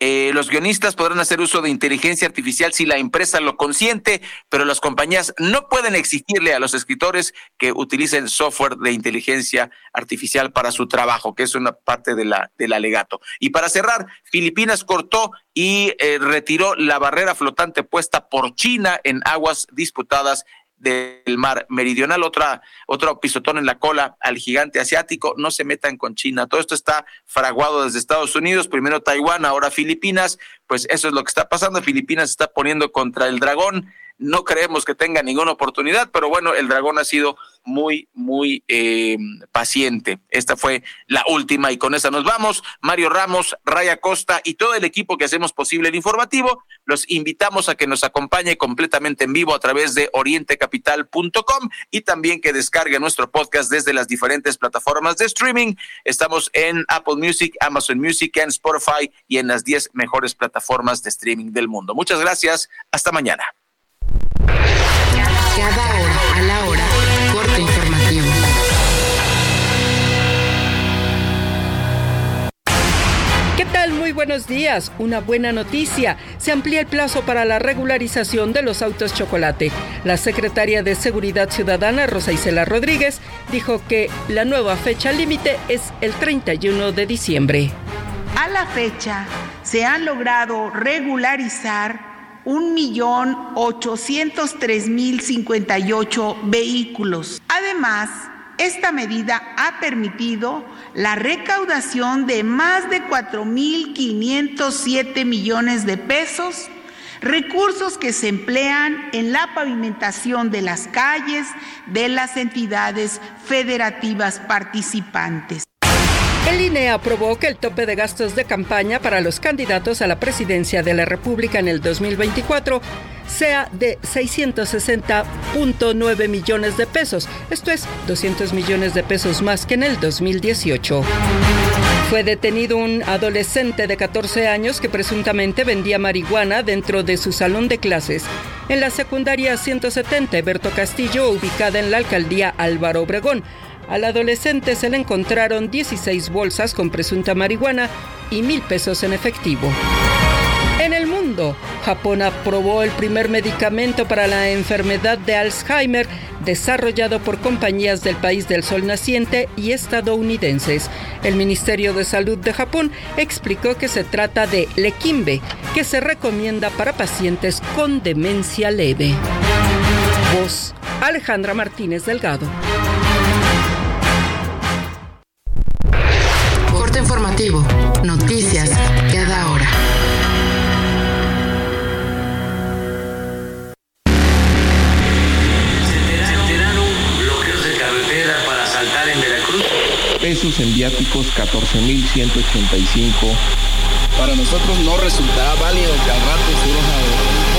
eh, los guionistas podrán hacer uso de inteligencia artificial si la empresa lo consiente, pero las compañías no pueden exigirle a los escritores que utilicen software de inteligencia artificial para su trabajo, que es una parte de la, del alegato. Y para cerrar, Filipinas cortó y eh, retiró la barrera flotante puesta por China en aguas disputadas del mar meridional, otra, otro pisotón en la cola al gigante asiático, no se metan con China, todo esto está fraguado desde Estados Unidos, primero Taiwán, ahora Filipinas, pues eso es lo que está pasando, Filipinas está poniendo contra el dragón, no creemos que tenga ninguna oportunidad, pero bueno, el dragón ha sido muy, muy eh, paciente. Esta fue la última y con esa nos vamos. Mario Ramos, Raya Costa y todo el equipo que hacemos posible el informativo, los invitamos a que nos acompañe completamente en vivo a través de orientecapital.com y también que descargue nuestro podcast desde las diferentes plataformas de streaming. Estamos en Apple Music, Amazon Music, en Spotify y en las 10 mejores plataformas de streaming del mundo. Muchas gracias. Hasta mañana. Cada hora a la hora, corte informativo. ¿Qué tal? Muy buenos días. Una buena noticia. Se amplía el plazo para la regularización de los autos chocolate. La secretaria de Seguridad Ciudadana, Rosa Isela Rodríguez, dijo que la nueva fecha límite es el 31 de diciembre. A la fecha, se han logrado regularizar 1.803.058 vehículos. Además, esta medida ha permitido la recaudación de más de 4.507 millones de pesos, recursos que se emplean en la pavimentación de las calles de las entidades federativas participantes. El INE aprobó que el tope de gastos de campaña para los candidatos a la presidencia de la República en el 2024 sea de 660.9 millones de pesos. Esto es 200 millones de pesos más que en el 2018. Fue detenido un adolescente de 14 años que presuntamente vendía marihuana dentro de su salón de clases en la secundaria 170 Berto Castillo, ubicada en la alcaldía Álvaro Obregón. Al adolescente se le encontraron 16 bolsas con presunta marihuana y mil pesos en efectivo. En el mundo. Japón aprobó el primer medicamento para la enfermedad de Alzheimer desarrollado por compañías del país del sol naciente y estadounidenses. El Ministerio de Salud de Japón explicó que se trata de Lequimbe, que se recomienda para pacientes con demencia leve. Voz Alejandra Martínez Delgado. Informativo. Noticias cada hora. pesos en viáticos 14.185. Para nosotros no resultará válido que al rato